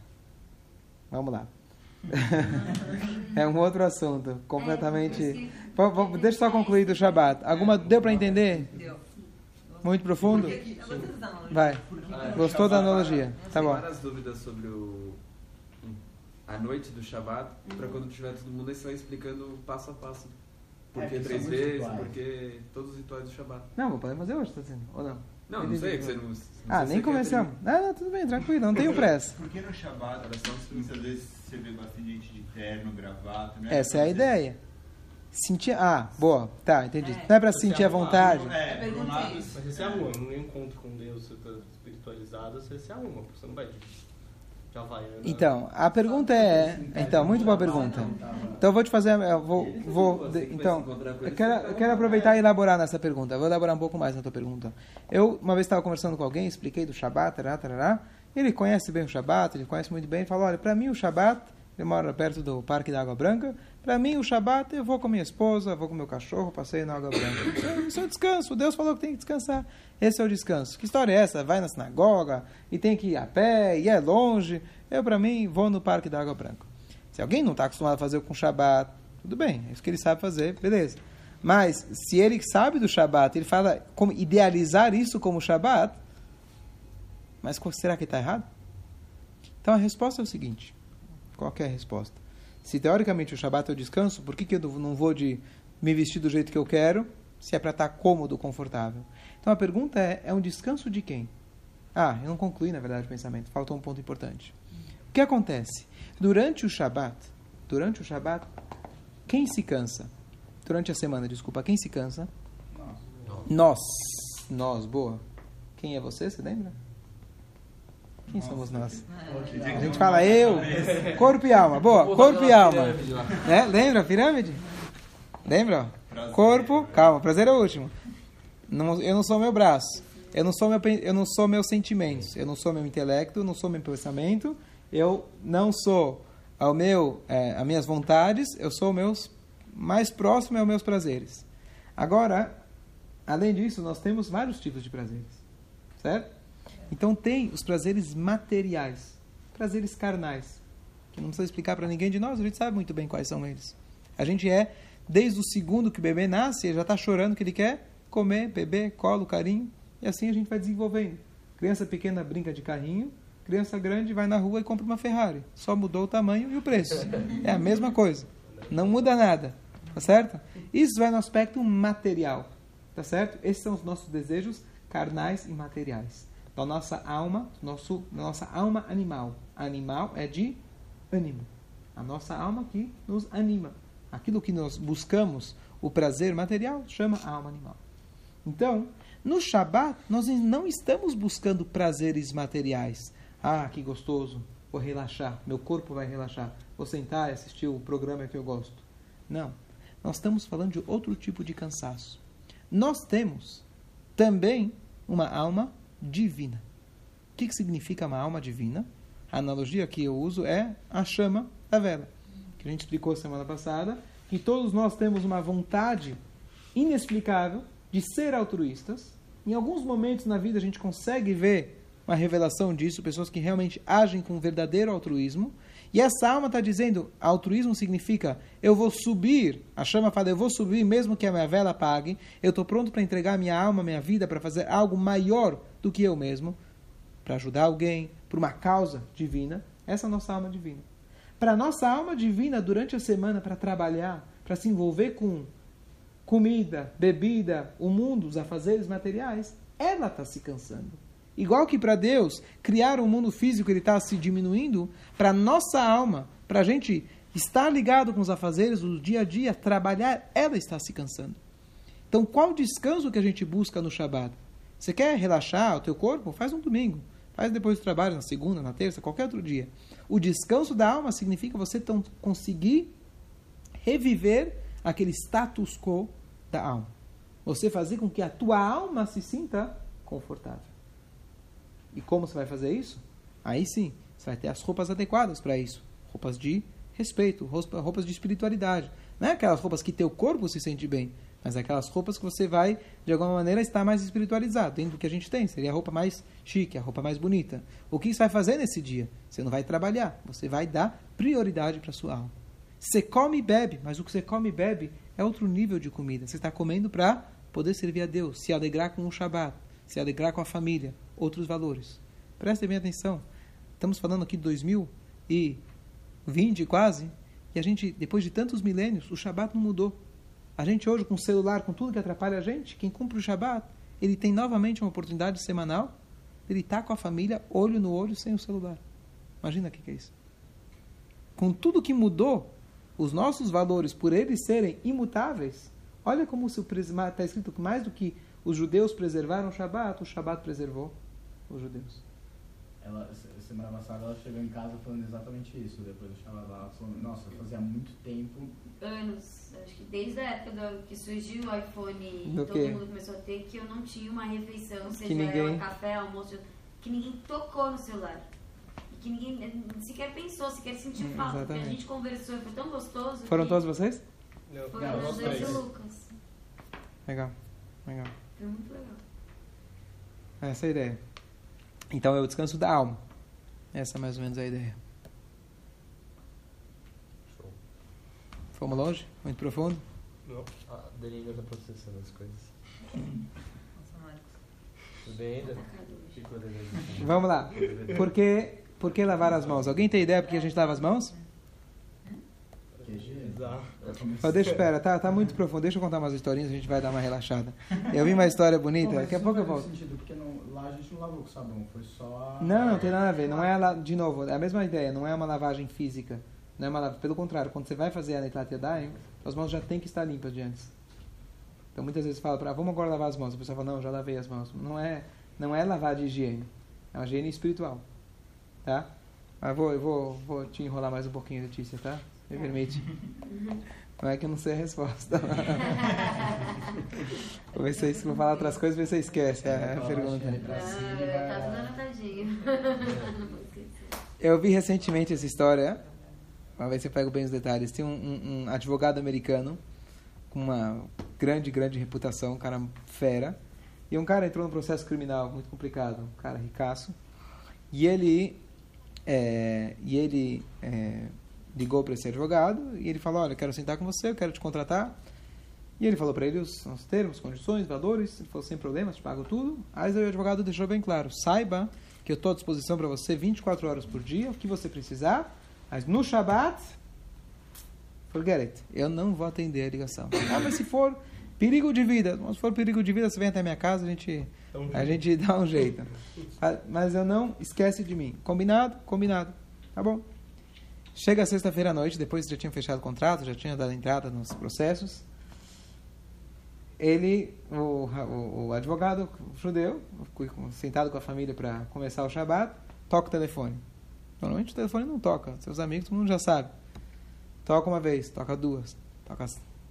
[SPEAKER 1] Vamos lá. é um outro assunto, completamente...
[SPEAKER 5] É,
[SPEAKER 1] deixa eu só concluir do Shabat. Alguma deu para entender?
[SPEAKER 8] Deu.
[SPEAKER 1] Muito profundo?
[SPEAKER 8] Eu vou te usar uma
[SPEAKER 1] Vai. Gostou da analogia? Tá
[SPEAKER 3] Tem
[SPEAKER 1] bom.
[SPEAKER 3] várias dúvidas sobre o a noite do Shabat, pra quando tiver todo mundo, aí você vai explicando passo a passo. Por
[SPEAKER 4] É,
[SPEAKER 3] que
[SPEAKER 4] que
[SPEAKER 3] três vezes, por que todos os rituais do Shabat.
[SPEAKER 1] Não, podemos fazer hoje, tá dizendo? Ou não?
[SPEAKER 3] Não, não sei, que você não. não
[SPEAKER 1] Ah, nem começamos. Ah, não, tudo bem, tranquilo, não tenho pressa.
[SPEAKER 8] Por que no Shabbat, muitas vezes você vê bastante gente de terno, gravata, né?
[SPEAKER 1] Essa é a ideia. Sentir. Ah, boa, tá, entendi. Não é pra sentir a vontade.
[SPEAKER 8] É, um lado,
[SPEAKER 5] Perguntei.
[SPEAKER 7] Mas você se arruma, no encontro com Deus, você tá espiritualizado, você se arruma, você não vai de, Havaiana.
[SPEAKER 1] Então, a pergunta é. Então, muito boa pergunta. Então, eu vou te fazer. Eu vou.
[SPEAKER 3] Ele
[SPEAKER 1] vou então, eu quero, eu
[SPEAKER 3] tá
[SPEAKER 1] quero aproveitar e elaborar nessa pergunta. Eu vou elaborar um pouco mais na tua pergunta. Eu, uma vez, estava conversando com alguém, expliquei do Shabat, tarará, tarará. Ele conhece bem o Shabat, ele conhece muito bem. Ele falou: olha, para mim o Shabat, ele mora perto do Parque da Água Branca. Para mim o Shabat, eu vou com minha esposa, vou com meu cachorro, passeio na Água Branca. Isso é- o descanso. Deus falou que tem que descansar. Esse é o descanso. Que história é essa? Vai na sinagoga e tem que ir a pé e é longe. Eu, para mim, vou no Parque da Água Branca. Se alguém não está acostumado a fazer com Shabat, tudo bem, é isso que ele sabe fazer, beleza. Mas se ele sabe do Shabat, ele fala como idealizar isso como Shabat, mas será que está errado? Então a resposta é o seguinte: qual é a resposta? Se teoricamente o Shabat é o descanso, por que, que eu não vou de me vestir do jeito que eu quero, se é para estar cômodo, confortável? Então a pergunta é: é um descanso de quem? Ah, eu não concluí na verdade o pensamento, faltou um ponto importante. O que acontece? Durante o Shabat, durante o Shabat, quem se cansa? Durante a semana, desculpa, quem se cansa? Nós. Nós, boa. Quem é você, você lembra? Quem somos nós? A gente fala eu, corpo e alma. Boa, corpo e alma. Né? Lembra a pirâmide? Lembra? Corpo, calma, prazer é o último. Não, eu não sou meu braço. Eu não sou meu, eu não sou meus sentimentos. Eu não sou meu intelecto, eu não sou meu pensamento. Eu não sou ao meu, é, as minhas vontades. Eu sou o meus mais próximo aos meus prazeres. Agora, além disso, nós temos vários tipos de prazeres, certo? Então tem os prazeres materiais, prazeres carnais, que não precisa explicar para ninguém de nós. A gente sabe muito bem quais são eles. A gente é desde o segundo que o bebê nasce, ele já está chorando que ele quer comer, beber, colo, carinho. E assim a gente vai desenvolvendo. Criança pequena brinca de carrinho, criança grande vai na rua e compra uma Ferrari. Só mudou o tamanho e o preço. É a mesma coisa. Não muda nada. Tá certo? Isso vai no aspecto material. Tá certo? Esses são os nossos desejos carnais e materiais. Da nossa alma, nosso, da nossa alma animal. Animal é de ânimo. A nossa alma que nos anima. Aquilo que nós buscamos, o prazer material, chama alma animal. Então, no Shabat, nós não estamos buscando prazeres materiais. Ah, que gostoso, vou relaxar, meu corpo vai relaxar, vou sentar e assistir o programa que eu gosto. Não, nós estamos falando de outro tipo de cansaço. Nós temos também uma alma divina. O que, que significa uma alma divina? A analogia que eu uso é a chama da vela, que a gente explicou semana passada, que todos nós temos uma vontade inexplicável de ser altruístas. Em alguns momentos na vida a gente consegue ver uma revelação disso, pessoas que realmente agem com verdadeiro altruísmo. E essa alma está dizendo, altruísmo significa, eu vou subir, a chama fala, eu vou subir mesmo que a minha vela apague, eu estou pronto para entregar minha alma, minha vida, para fazer algo maior do que eu mesmo, para ajudar alguém, por uma causa divina. Essa é a nossa alma divina. Para a nossa alma divina, durante a semana, para trabalhar, para se envolver com comida, bebida, o mundo, os afazeres materiais, ela está se cansando. Igual que para Deus, criar um mundo físico ele está se diminuindo, para nossa alma, para a gente estar ligado com os afazeres do dia a dia, trabalhar, ela está se cansando. Então, qual descanso que a gente busca no Shabat? Você quer relaxar o teu corpo? Faz um domingo. Faz depois do trabalho, na segunda, na terça, qualquer outro dia. O descanso da alma significa você tão, conseguir reviver aquele status quo da alma. Você fazer com que a tua alma se sinta confortável. E como você vai fazer isso? Aí sim, você vai ter as roupas adequadas para isso. Roupas de respeito, roupas de espiritualidade. Não é aquelas roupas que teu corpo se sente bem, mas aquelas roupas que você vai, de alguma maneira, estar mais espiritualizado. Dentro do que a gente tem, seria a roupa mais chique, a roupa mais bonita. O que você vai fazer nesse dia? Você não vai trabalhar, você vai dar prioridade para a sua alma. Você come e bebe, mas o que você come e bebe é outro nível de comida. Você está comendo para poder servir a Deus, se alegrar com o Shabat, se alegrar com a família, outros valores. Prestem bem atenção. Estamos falando aqui de 2020 quase, e a gente, depois de tantos milênios, o Shabat não mudou. A gente hoje, com o celular, com tudo que atrapalha a gente, quem cumpre o Shabat ele tem novamente uma oportunidade semanal de estar com a família, olho no olho, sem o celular. Imagina o que é isso. Com tudo que mudou, os nossos valores, por eles serem imutáveis, olha como está escrito que mais do que os judeus preservaram o Shabat, o Shabat preservou os judeus.
[SPEAKER 4] Ela, se- semana passada ela chegou em casa falando exatamente isso, depois do Shabbat. Ela falou, nossa, fazia muito tempo.
[SPEAKER 5] Anos, acho que desde a época do- que surgiu o iPhone e
[SPEAKER 1] Do
[SPEAKER 5] todo
[SPEAKER 1] quê?
[SPEAKER 5] mundo começou a ter, que eu não tinha uma refeição, seja
[SPEAKER 1] Que ninguém-
[SPEAKER 5] ela café, almoço, que ninguém tocou no celular. E que ninguém eh, sequer pensou, sequer sentiu
[SPEAKER 1] Hum,
[SPEAKER 5] falta. Porque a gente conversou e foi tão gostoso.
[SPEAKER 1] Foram
[SPEAKER 5] que
[SPEAKER 1] todos vocês?
[SPEAKER 7] Não,
[SPEAKER 5] Foram
[SPEAKER 4] Não,
[SPEAKER 5] nós dois e o Lucas.
[SPEAKER 1] Legal, legal.
[SPEAKER 5] Foi muito legal.
[SPEAKER 1] Essa é a ideia. Então é o descanso da alma. Essa é mais ou menos a ideia.
[SPEAKER 2] Show.
[SPEAKER 1] Fomos longe? Muito profundo?
[SPEAKER 2] Não, a Dani ainda tá processando as coisas.
[SPEAKER 6] Nossa, Marcos.
[SPEAKER 2] Ficou.
[SPEAKER 1] Vamos lá. Por que, por que lavar as mãos? Alguém tem ideia por que a gente lava as mãos? Oh, deixa, espera, tá, tá muito profundo. Deixa eu contar umas historinhas, a gente vai dar uma relaxada. Eu vi uma história bonita,
[SPEAKER 4] mas
[SPEAKER 1] daqui a pouco eu
[SPEAKER 4] não
[SPEAKER 1] volto.
[SPEAKER 4] sentido, porque não- lá a gente não lavou com sabão, foi só.
[SPEAKER 1] Não, não tem nada a ver. Não é, la- de novo, é a mesma ideia. Não é uma lavagem física. Não é uma lava- Pelo contrário, quando você vai fazer a Netlat Yadayim, as mãos já têm que estar limpas de antes. Então muitas vezes fala para, vamos agora lavar as mãos. A pessoa fala, não, já lavei as mãos. Não é, não é lavar de higiene. É uma higiene espiritual. Tá? Mas vou, eu vou, vou te enrolar mais um pouquinho, Letícia, tá? Me permite. Não é que eu não sei a resposta. vou ver se vocês vão falar outras coisas, ver se você esquece a, pergunta.
[SPEAKER 5] Ah, tá.
[SPEAKER 1] Eu vi recentemente essa história. Uma vez eu pego bem os detalhes. Tem um, um- um advogado americano com uma grande, grande reputação, um cara fera. E um cara entrou num processo criminal muito complicado, um cara ricaço. E ele, é, e ele é, ligou para esse advogado e ele falou: Olha, eu quero sentar com você, eu quero te contratar. E ele falou para ele os, os termos, condições, valores. Ele falou: Sem problemas, te pago tudo. Aí o advogado deixou bem claro: Saiba que eu estou à disposição para você 24 horas por dia, o que você precisar. Mas no Shabat, forget it. Eu não vou atender a ligação. Ah, mas se for perigo de vida, se for perigo de vida, você vem até minha casa, a gente, a gente dá um jeito. Ah, Mas eu não, esquece de mim. Combinado? Combinado. Tá bom. Chega sexta-feira à noite, depois já tinha fechado o contrato, já tinha dado entrada nos processos. Ele, o, o, o advogado judeu, sentado com a família para começar o Shabat, toca o telefone. Normalmente o telefone não toca, seus amigos, todo mundo já sabe. Toca uma vez, toca duas, toca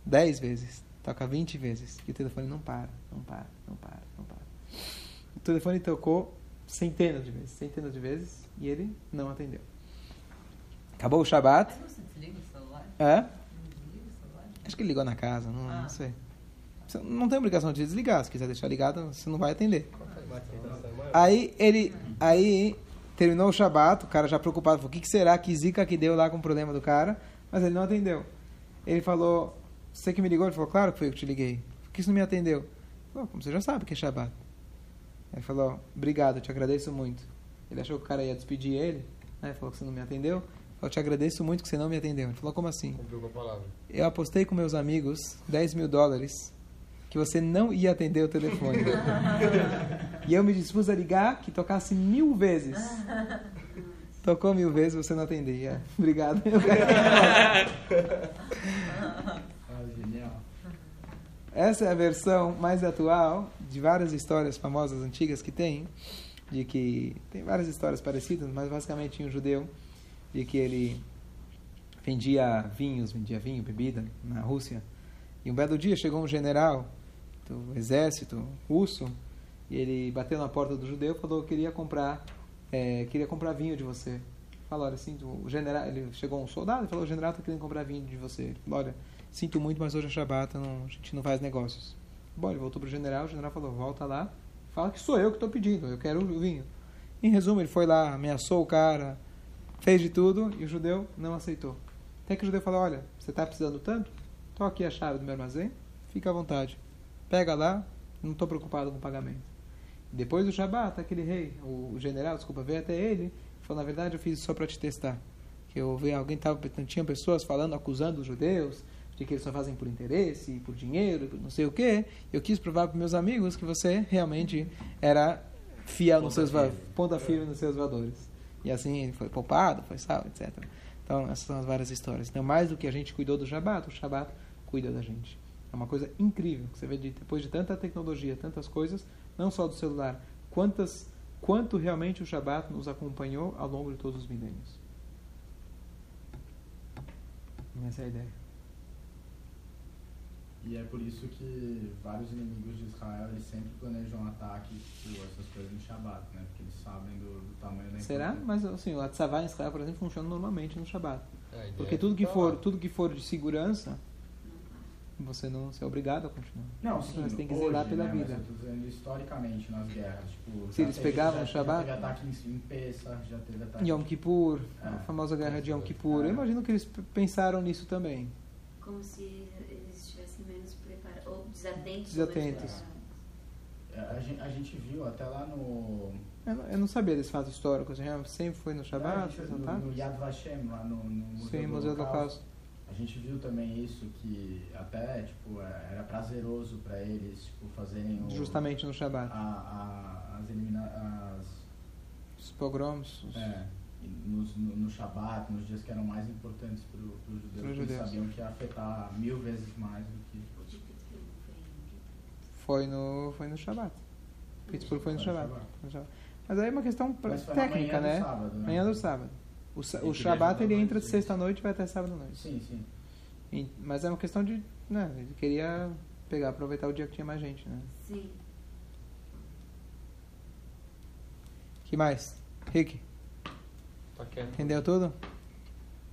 [SPEAKER 1] dez vezes, toca vinte vezes. E o telefone não para, não para, não para, não para. O telefone tocou centenas de vezes, centenas de vezes, e ele não atendeu. Acabou o Shabat.
[SPEAKER 6] Você desliga o celular?
[SPEAKER 1] É? Acho que ele ligou na casa, não,
[SPEAKER 6] Ah.
[SPEAKER 1] não sei. Você não tem obrigação de desligar, se quiser deixar ligado, você não vai atender. Aí ele, aí terminou o Shabat, o cara já preocupado, falou, o que, que será que zica que deu lá com o problema do cara? Mas ele não atendeu. Ele falou, você que me ligou? Ele falou, claro que foi eu que te liguei. Por que você não me atendeu? Ele falou, como você já sabe que é Shabat. Ele falou, obrigado, te agradeço muito. Ele achou que o cara ia despedir ele, né? Falou que você não me atendeu. Eu te agradeço muito que você não me atendeu. Ele falou, como assim?
[SPEAKER 2] Cumpriu com a palavra.
[SPEAKER 1] Eu apostei com meus amigos 10 mil dólares que você não ia atender o telefone. e eu me dispus a ligar que tocasse mil vezes. Tocou mil vezes, você não atendia. Obrigado.
[SPEAKER 4] Ah, genial.
[SPEAKER 1] Essa é a versão mais atual de várias histórias famosas antigas que tem, de que tem várias histórias parecidas, mas basicamente tinha um judeu de que ele vendia vinhos, vendia vinho, bebida na Rússia. E um belo dia chegou um general do exército russo e ele bateu na porta do judeu e falou que queria comprar, eh, queria comprar vinho de você. Falou, olha, assim, o general, ele chegou um soldado e falou, o general está querendo comprar vinho de você. Ele falou, olha, sinto muito, mas hoje é Shabbat, não, a gente não faz negócios. Bom, ele voltou para o general, o general falou, volta lá, fala que sou eu que estou pedindo, eu quero o vinho. Em resumo, ele foi lá, ameaçou o cara, fez de tudo e o judeu não aceitou. Até que o judeu falou, olha, você está precisando tanto? Estou aqui a chave do meu armazém, fica à vontade. Pega lá, não estou preocupado com o pagamento. Depois do Shabat, aquele rei, o general, desculpa, veio até ele e falou, na verdade eu fiz isso só para te testar. Que eu vi alguém, tava, tinha pessoas falando, acusando os judeus, de que eles só fazem por interesse, por dinheiro, por não sei o quê. Eu quis provar para meus amigos que você realmente era fiel nos
[SPEAKER 3] Ponta
[SPEAKER 1] seus va-
[SPEAKER 3] firme.
[SPEAKER 1] ponta firme nos seus valores. E assim ele foi poupado, foi salvo, etc. Então, essas são as várias histórias. Então, mais do que a gente cuidou do Shabat, o Shabat cuida da gente. É uma coisa incrível que você vê de, depois de tanta tecnologia, tantas coisas, não só do celular, quantas, quanto realmente o Shabat nos acompanhou ao longo de todos os milênios. Essa é a ideia.
[SPEAKER 4] E é por isso que vários inimigos de Israel eles sempre planejam ataques, tipo, essas coisas no Shabat, né? Porque eles sabem do, do tamanho da
[SPEAKER 1] Será?
[SPEAKER 4] importância.
[SPEAKER 1] Mas assim, o Atzavá em Israel, por exemplo, funciona normalmente no Shabat.
[SPEAKER 2] É,
[SPEAKER 1] Porque
[SPEAKER 2] é
[SPEAKER 1] tudo que for, tudo que for de segurança, você não você é obrigado a continuar.
[SPEAKER 4] Não, sim,
[SPEAKER 1] Você tem que
[SPEAKER 4] hoje,
[SPEAKER 1] zelar pela
[SPEAKER 4] né,
[SPEAKER 1] vida.
[SPEAKER 4] Mas eu tô dizendo historicamente nas guerras. Tipo,
[SPEAKER 1] Se eles
[SPEAKER 4] teve-
[SPEAKER 1] pegavam
[SPEAKER 4] já,
[SPEAKER 1] o Shabat?
[SPEAKER 4] Já teve ataque em, em Pessah, já teve ataque
[SPEAKER 1] Yom Kippur,
[SPEAKER 4] É.
[SPEAKER 1] a famosa guerra de Yom Kippur. Eu imagino que eles pensaram nisso também.
[SPEAKER 5] Como se eles estivessem menos preparados, ou desatentos.
[SPEAKER 1] Desatentos.
[SPEAKER 4] É, A gente, a gente viu até lá no.
[SPEAKER 1] Eu não, eu não sabia desse fato histórico. Você já sempre foi no Shabat,
[SPEAKER 4] gente-
[SPEAKER 1] esses
[SPEAKER 4] no, no
[SPEAKER 1] ataques?
[SPEAKER 4] Yad Vashem, lá no, no Museu,
[SPEAKER 1] Sim,
[SPEAKER 4] do
[SPEAKER 1] Museu do
[SPEAKER 4] Holocausto. A gente viu também isso, que até tipo, é, era prazeroso para eles tipo, fazerem o,
[SPEAKER 1] Justamente no Shabat.
[SPEAKER 4] a, a, as, elimina, as
[SPEAKER 1] Os pogroms, os-
[SPEAKER 4] É, nos, no, no Shabat, nos dias que eram mais importantes para os judeus,
[SPEAKER 1] Pros
[SPEAKER 4] porque
[SPEAKER 1] judeus.
[SPEAKER 4] eles sabiam que ia afetar mil vezes mais do que.
[SPEAKER 1] Foi no, foi no Shabat. Pittsburgh foi no
[SPEAKER 4] Foi no
[SPEAKER 1] Shabat. Mas aí é uma questão
[SPEAKER 4] Mas
[SPEAKER 1] técnica, né?
[SPEAKER 4] do sábado, né?
[SPEAKER 1] Manhã do sábado. O, sa- o Shabat ele entra de sexta-noite e vai até sábado-noite.
[SPEAKER 4] Sim, sim.
[SPEAKER 1] E- Mas é uma questão de. Né, ele queria pegar, aproveitar o dia que tinha mais gente, né?
[SPEAKER 5] Sim.
[SPEAKER 1] que mais? Rick,
[SPEAKER 2] Tá
[SPEAKER 1] entendeu tudo?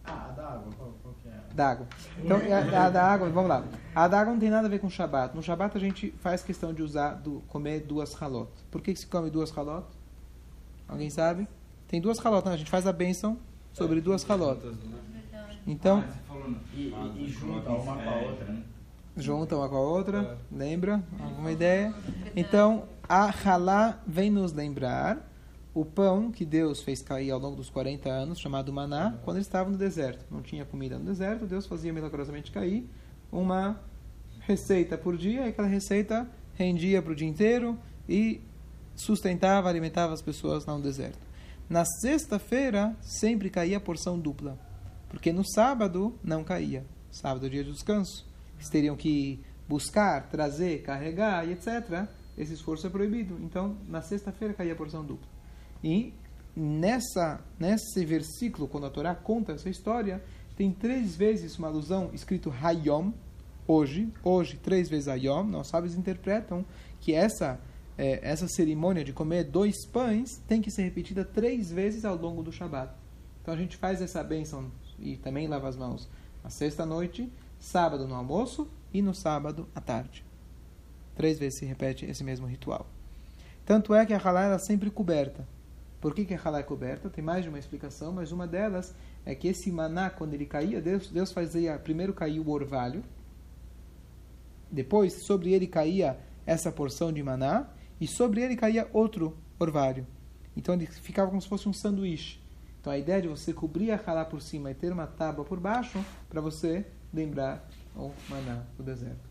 [SPEAKER 4] Ah, a da água, qual, qual que é?
[SPEAKER 1] Da água. Então, a, a da água, vamos lá. A da água não tem nada a ver com Shabat. No Shabat a gente faz questão de usar, do, comer duas halot. Por que, que se come duas halot? Alguém sabe? Tem duas halot, né? A gente faz a bênção sobre duas halot. Então,
[SPEAKER 8] Ah,
[SPEAKER 4] E, e, e
[SPEAKER 8] você
[SPEAKER 4] junta uma com a
[SPEAKER 8] é,
[SPEAKER 4] outra, né?
[SPEAKER 1] junta uma com a outra, lembra? Alguma ideia? Então, a halá vem nos lembrar o pão que Deus fez cair ao longo dos 40 anos, chamado maná, quando eles estavam no deserto. Não tinha comida no deserto, Deus fazia milagrosamente cair uma receita por dia, e aquela receita rendia para o dia inteiro e sustentava, alimentava as pessoas lá no deserto. Na sexta-feira, sempre caía a porção dupla, porque no sábado não caía. Sábado é dia de descanso. Eles teriam que buscar, trazer, carregar e etc. Esse esforço é proibido. Então, na sexta-feira caía a porção dupla. E nessa, nesse versículo, quando a Torá conta essa história, tem três vezes uma alusão escrito Hayom, hoje, hoje, três vezes Hayom. Nós sábios interpretam que essa, eh, essa cerimônia de comer dois pães tem que ser repetida três vezes ao longo do Shabat. Então a gente faz essa bênção e também lava as mãos na sexta-noite, sábado no almoço e no sábado à tarde. Três vezes se repete esse mesmo ritual. Tanto é que a halá era sempre coberta. Por que, que a halá é coberta? Tem mais de uma explicação, mas uma delas é que esse maná, quando ele caía, Deus, Deus fazia primeiro cair o orvalho, depois sobre ele caía essa porção de maná, e sobre ele caía outro orvalho. Então ele ficava como se fosse um sanduíche. Então a ideia de você cobrir a halá por cima e ter uma tábua por baixo, para você lembrar o maná do deserto.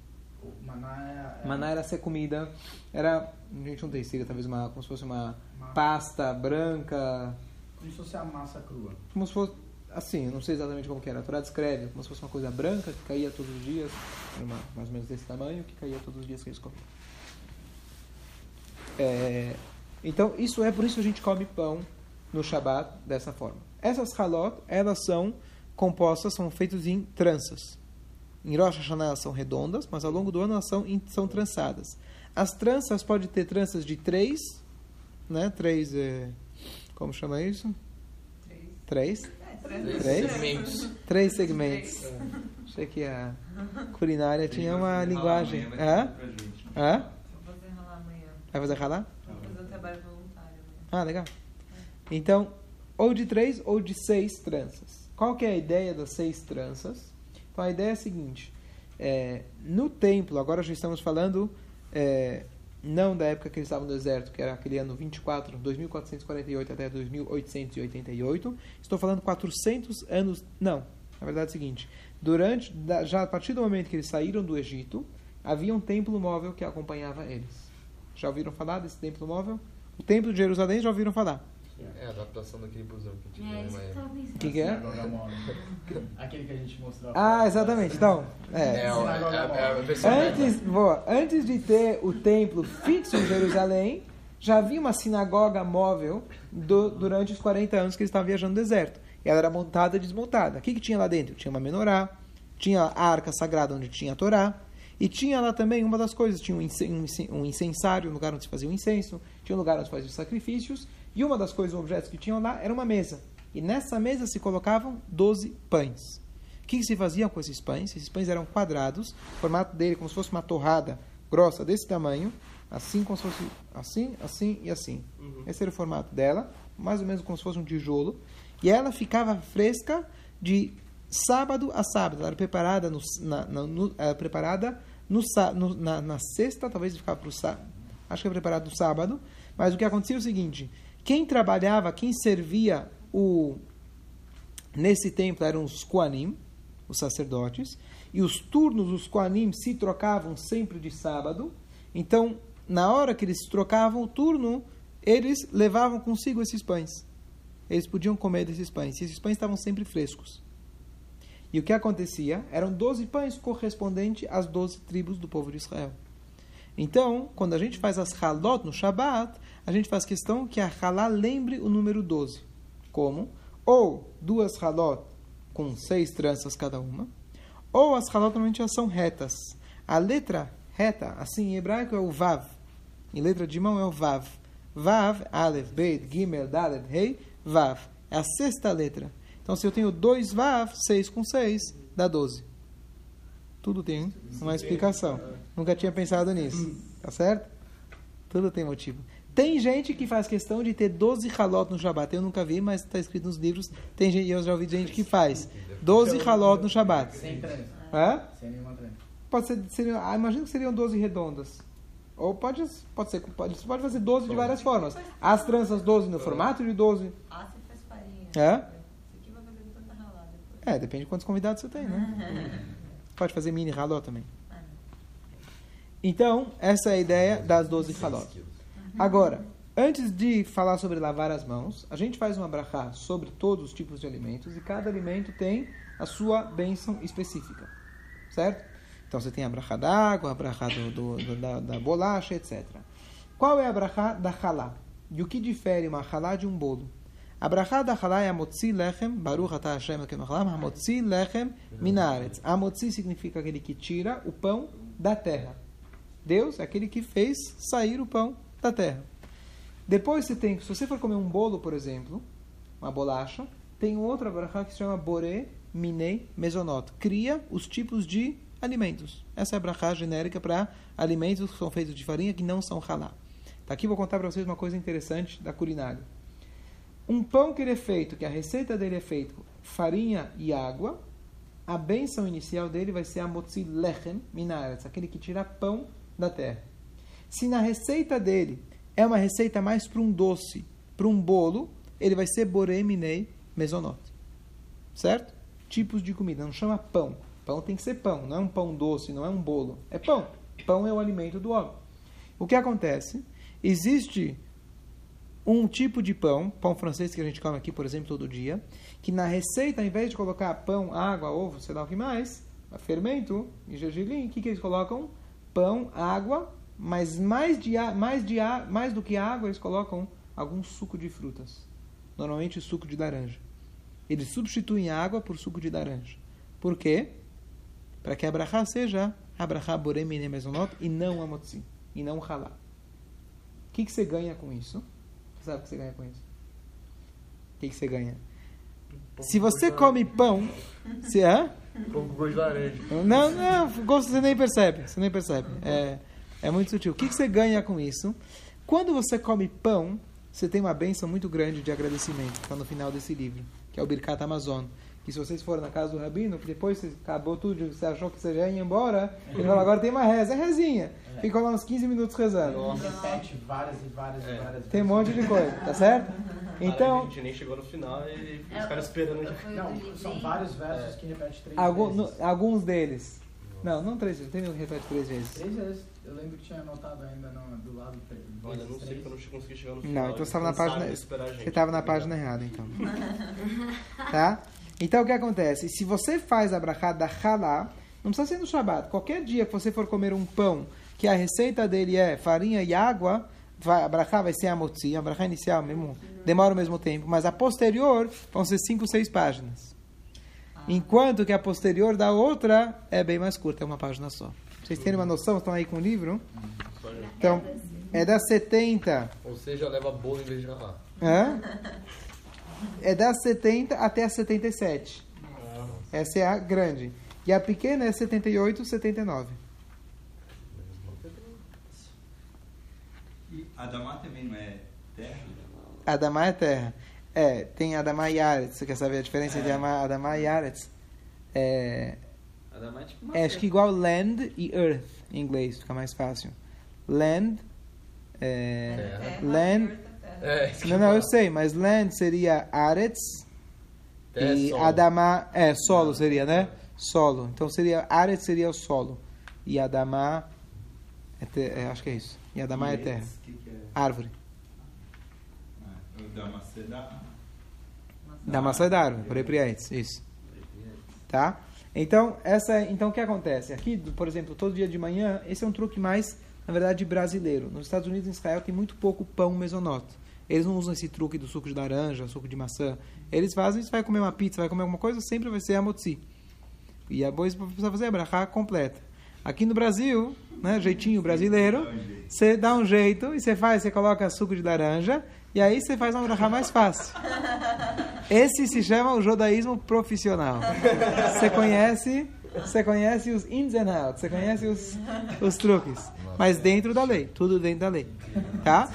[SPEAKER 4] Maná é. é
[SPEAKER 1] Maná era ser comida, era, a gente não tem sigla, talvez uma, como se fosse uma
[SPEAKER 4] uma-
[SPEAKER 1] pasta branca,
[SPEAKER 4] Como se fosse a massa crua.
[SPEAKER 1] como se fosse, assim, não sei exatamente como que era, a Torá descreve, como se fosse uma coisa branca que caía todos os dias, era uma, mais ou menos desse tamanho, que caía todos os dias que eles comiam. É, então, isso é por isso que a gente come pão no Shabat dessa forma. Essas halot, elas são compostas, são feitas em tranças. Em Rosh Hashanah elas são redondas, mas ao longo do ano elas são, são trançadas. As tranças podem ter tranças de três, né? Três, é, como chama isso? Três.
[SPEAKER 2] Três
[SPEAKER 1] Três?
[SPEAKER 2] segmentos.
[SPEAKER 1] Três segmentos. Achei que a culinária tinha uma linguagem. Hã? Hã?
[SPEAKER 9] Vou fazer ralar amanhã.
[SPEAKER 1] Vai fazer ralar?
[SPEAKER 9] Vou fazer um trabalho voluntário amanhã.
[SPEAKER 1] Ah, legal. Então, ou de três ou de seis tranças. Qual que é a ideia das seis tranças? Então, a ideia é a seguinte. é, no templo, agora já estamos falando é, não da época que eles estavam no deserto, que era aquele ano 24, 2448 até 2888. Estou falando 400 anos... Não, na verdade é o seguinte. durante, já a partir do momento que eles saíram do Egito, havia um templo móvel que acompanhava eles. Já ouviram falar desse templo móvel? O templo de Jerusalém já ouviram falar?
[SPEAKER 2] É a adaptação daquele busão que tinha
[SPEAKER 5] É, isso.
[SPEAKER 1] O que, que é?
[SPEAKER 4] Aquele que a gente mostrou.
[SPEAKER 1] Ah, exatamente. Então, é.
[SPEAKER 2] É, é, é, é
[SPEAKER 1] Antes, boa, antes de ter o templo fixo em Jerusalém, já havia uma sinagoga móvel do- durante os 40 anos que eles estavam viajando no deserto. E ela era montada e desmontada. O que, que tinha lá dentro? Tinha uma menorá, tinha a arca sagrada onde tinha a Torá, e tinha lá também uma das coisas, tinha um ince- ince- incensário, um lugar onde se fazia o incenso, tinha um lugar onde se fazia os sacrifícios, e uma das coisas, objetos que tinham lá, era uma mesa. E nessa mesa se colocavam 12 pães. O que, se fazia com esses pães? Esses pães eram quadrados, o formato dele como se fosse uma torrada grossa desse tamanho, assim como se fosse assim, assim e assim. Esse era o formato dela, mais ou menos como se fosse um tijolo. E ela ficava fresca de sábado a sábado. Ela era preparada no, na, no- era preparada no, no- na, na sexta, talvez ficava para o sábado. Acho que era preparado no sábado. Mas o que acontecia é o seguinte: quem trabalhava, quem servia o nesse templo eram os Koanim, os sacerdotes, e os turnos dos Koanim se trocavam sempre de sábado. Então, na hora que eles trocavam o turno, eles levavam consigo esses pães. Eles podiam comer desses pães, e esses pães estavam sempre frescos. E o que acontecia? Eram 12 pães correspondentes às 12 tribos do povo de Israel. Então, quando a gente faz as halot no Shabat, a gente faz questão que a halá lembre o número 12. Como? Ou duas halot com seis tranças cada uma, ou as halot normalmente elas são retas. A letra reta, assim em hebraico, é o vav. Em letra de mão é o vav. Vav, Aleph, Beit, Gimel, Dalet, Rei, Vav. É a sexta letra. Então, se eu tenho dois Vav, seis com seis, dá 12. Tudo tem uma explicação. Nunca tinha pensado nisso. Tá certo? Tudo tem motivo. Tem gente que faz questão de ter 12 halot no Shabat. Eu nunca vi, mas está escrito nos livros. Tem gente, eu já ouvi gente que faz 12 halot no Shabat.
[SPEAKER 4] Sem trança.
[SPEAKER 1] Hã?
[SPEAKER 4] Sem nenhuma trança.
[SPEAKER 1] Pode ser, seriam, ah, imagino que seriam 12 redondas. Ou pode, pode ser, pode, você pode fazer 12 de várias formas. As tranças 12 no formato de 12.
[SPEAKER 9] Ah, você faz farinha.
[SPEAKER 1] Hã?
[SPEAKER 9] Isso aqui vai fazer tanta ralada.
[SPEAKER 1] É, depende de quantos convidados você tem, né? Pode fazer mini halot também. Então, essa é a ideia das 12 halot. Agora, antes de falar sobre lavar as mãos, a gente faz uma brachá sobre todos os tipos de alimentos e cada alimento tem a sua bênção específica. Certo? Então você tem a brachá da água, a brachá do, do- do- da, da bolacha, etc. Qual é a brachá da halá? E o que difere uma halá de um bolo? A brachá da halá é a motzi lechem, baruch atah Hashem Elokeinu haolam, a motzi lechem minaretz. A motzi significa aquele que tira o pão da terra. Deus é aquele que fez sair o pão da terra. Depois você tem, se você for comer um bolo, por exemplo, uma bolacha, tem outra brachá que se chama Boré Minei Mesonot. Cria os tipos de alimentos. Essa é a brachá genérica para alimentos que são feitos de farinha que não são halá. Tá aqui vou contar para vocês uma coisa interessante da culinária. Um pão que ele é feito, que a receita dele é feita farinha e água, a benção inicial dele vai ser a motzi lechem aquele que tira pão da terra. Se na receita dele é uma receita mais para um doce, para um bolo, ele vai ser borei minei mesonot. Certo? Tipos de comida, não chama pão. Pão tem que ser pão, não é um pão doce, não é um bolo. É pão. Pão é o alimento do homem. O que acontece? Existe um tipo de pão, pão francês que a gente come aqui, por exemplo, todo dia, que na receita, ao invés de colocar pão, água, ovo, sei lá o que mais, fermento e gergelim, o que, que eles colocam? Pão, água, mas mais, de, mais, de, mais do que água, eles colocam algum suco de frutas. Normalmente suco de laranja. Eles substituem a água por suco de laranja. Por quê? Para que a brachá seja a brachá borem mine mesonot e não a motzi, e não o halá. O que, que você ganha com isso? Você sabe o que você ganha com isso? O que, que você ganha? Se você come pão, se é?
[SPEAKER 2] Pão com gosto de laranja.
[SPEAKER 1] Não, não, gosto você nem percebe, você nem percebe. É, é muito sutil. O que, que você ganha com isso? Quando você come pão, você tem uma benção muito grande de agradecimento, que está no final desse livro, que é o Birkat Amazon. Que se vocês forem na casa do Rabino, que depois você acabou tudo, você achou que você já ia embora, ele falou, agora tem uma reza, é rezinha. Fica lá uns 15 minutos rezando.
[SPEAKER 4] Repete várias e várias e várias
[SPEAKER 1] Tem um monte de coisa, tá certo? Então-
[SPEAKER 7] a gente nem chegou no final e
[SPEAKER 5] É,
[SPEAKER 7] os caras esperando
[SPEAKER 4] Não, são vários versos que repete três
[SPEAKER 1] Algum-
[SPEAKER 4] vezes.
[SPEAKER 1] no- alguns deles. Não, não três vezes. Tem nenhum que repete três vezes.
[SPEAKER 4] Três vezes. Eu lembro que tinha anotado ainda no, do lado tre-
[SPEAKER 7] Olha, não sei porque eu não consegui chegar no
[SPEAKER 1] Não,
[SPEAKER 7] final.
[SPEAKER 1] então você estava na
[SPEAKER 7] cansaram
[SPEAKER 1] página.
[SPEAKER 7] gente.
[SPEAKER 1] Você estava na página errada, então. tá? Então o que acontece? Se você faz a brachá da halá, não precisa ser no Shabat. Qualquer dia que você for comer um pão, que a receita dele é farinha e água, vai, a brachá vai ser a motzi, a brachá inicial mesmo, demora o mesmo tempo, mas a posterior vão ser 5, 6 páginas. Enquanto que a posterior da outra é bem mais curta, é uma página só. Vocês terem uma noção, estão aí com o livro? Então, é das 70
[SPEAKER 2] Ou seja, leva bolo em vez de ralar.
[SPEAKER 1] Hã? É das 70 até a 77. Essa é a grande. E a pequena é 78, 79.
[SPEAKER 8] E Adamá também não é terra?
[SPEAKER 1] Adamá é terra. É, tem Adamá e Aretz. Você quer saber a diferença entre Adamá, Adamá e Aretz? É,
[SPEAKER 3] É tipo uma
[SPEAKER 1] é, acho que igual land e earth em inglês, fica mais fácil. Land. É,
[SPEAKER 2] Terra.
[SPEAKER 1] land.
[SPEAKER 2] É, que
[SPEAKER 1] Não,
[SPEAKER 2] eu
[SPEAKER 1] não, eu sei, mas land seria Aretz.
[SPEAKER 2] Terra é
[SPEAKER 1] e
[SPEAKER 2] solo.
[SPEAKER 1] Adamá, é, solo seria, né? Solo. Então seria, Aretz seria o solo. E Adamá, é te- é, acho que é isso. E Adamá é terra.
[SPEAKER 8] Que, que é?
[SPEAKER 1] Árvore.
[SPEAKER 8] Ah, o da maçã da.
[SPEAKER 1] Da maçã é da árvore, por aí priates, isso. Tá? Então, essa, é- então o que acontece? Aqui, por exemplo, todo dia de manhã, esse é um truque mais, na verdade, brasileiro. Nos Estados Unidos e Israel tem muito pouco pão mesonoto. Eles não usam esse truque do suco de laranja, suco de maçã. Eles fazem, você vai comer uma pizza, vai comer alguma coisa, sempre vai ser a motzi. E a boa precisa fazer a brachá completa. Aqui no Brasil, né, jeitinho brasileiro, você dá um jeito e você faz, você coloca suco de laranja e aí você faz uma brachá mais fácil. Esse se chama o judaísmo profissional. Você conhece, você conhece os ins and outs, você conhece os, os truques, mas dentro da lei, tudo dentro da lei, tá?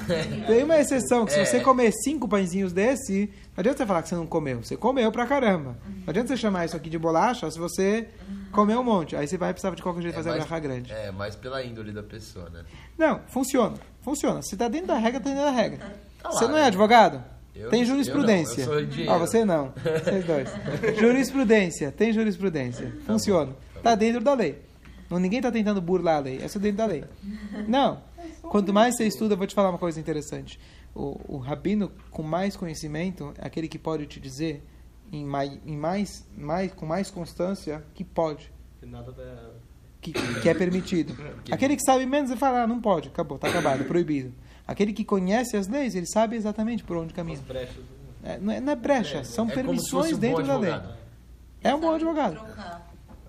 [SPEAKER 1] Tem uma exceção que se você comer cinco pãezinhos desse, não adianta você falar que você não comeu, você comeu pra caramba. Não adianta você chamar isso aqui de bolacha se você comeu um monte, aí você vai precisar de qualquer jeito fazer a
[SPEAKER 2] mais-
[SPEAKER 1] brachá grande.
[SPEAKER 2] É, mais pela índole da pessoa, né?
[SPEAKER 1] Não, funciona, funciona. Se tá dentro da regra, tá dentro da regra.
[SPEAKER 2] Tá lá,
[SPEAKER 1] Você não é
[SPEAKER 2] né?
[SPEAKER 1] advogado?
[SPEAKER 2] Eu
[SPEAKER 1] tem jurisprudência.
[SPEAKER 2] eu não, eu sou engenheiro.
[SPEAKER 1] Ó, você não. Vocês dois. jurisprudência. Tem jurisprudência. Funciona. Tá dentro da lei. Não, ninguém tá tentando burlar a lei. É só dentro da lei. Não. Quanto mais você estuda, eu vou te falar uma coisa interessante. O, o rabino com mais conhecimento é aquele que pode te dizer em mais, em mais, mais, com mais constância que pode.
[SPEAKER 7] E Nada da.
[SPEAKER 1] Que, que é permitido. Aquele que sabe menos, ele fala, ah, não pode, acabou, tá acabado, proibido. Aquele que conhece as leis, ele sabe exatamente por onde
[SPEAKER 7] As
[SPEAKER 1] caminha.
[SPEAKER 7] brechas.
[SPEAKER 1] É, não, é, não é brecha, são
[SPEAKER 2] É se fosse
[SPEAKER 1] permissões
[SPEAKER 2] um bom
[SPEAKER 1] dentro da lei.
[SPEAKER 2] advogado.
[SPEAKER 1] É um bom advogado.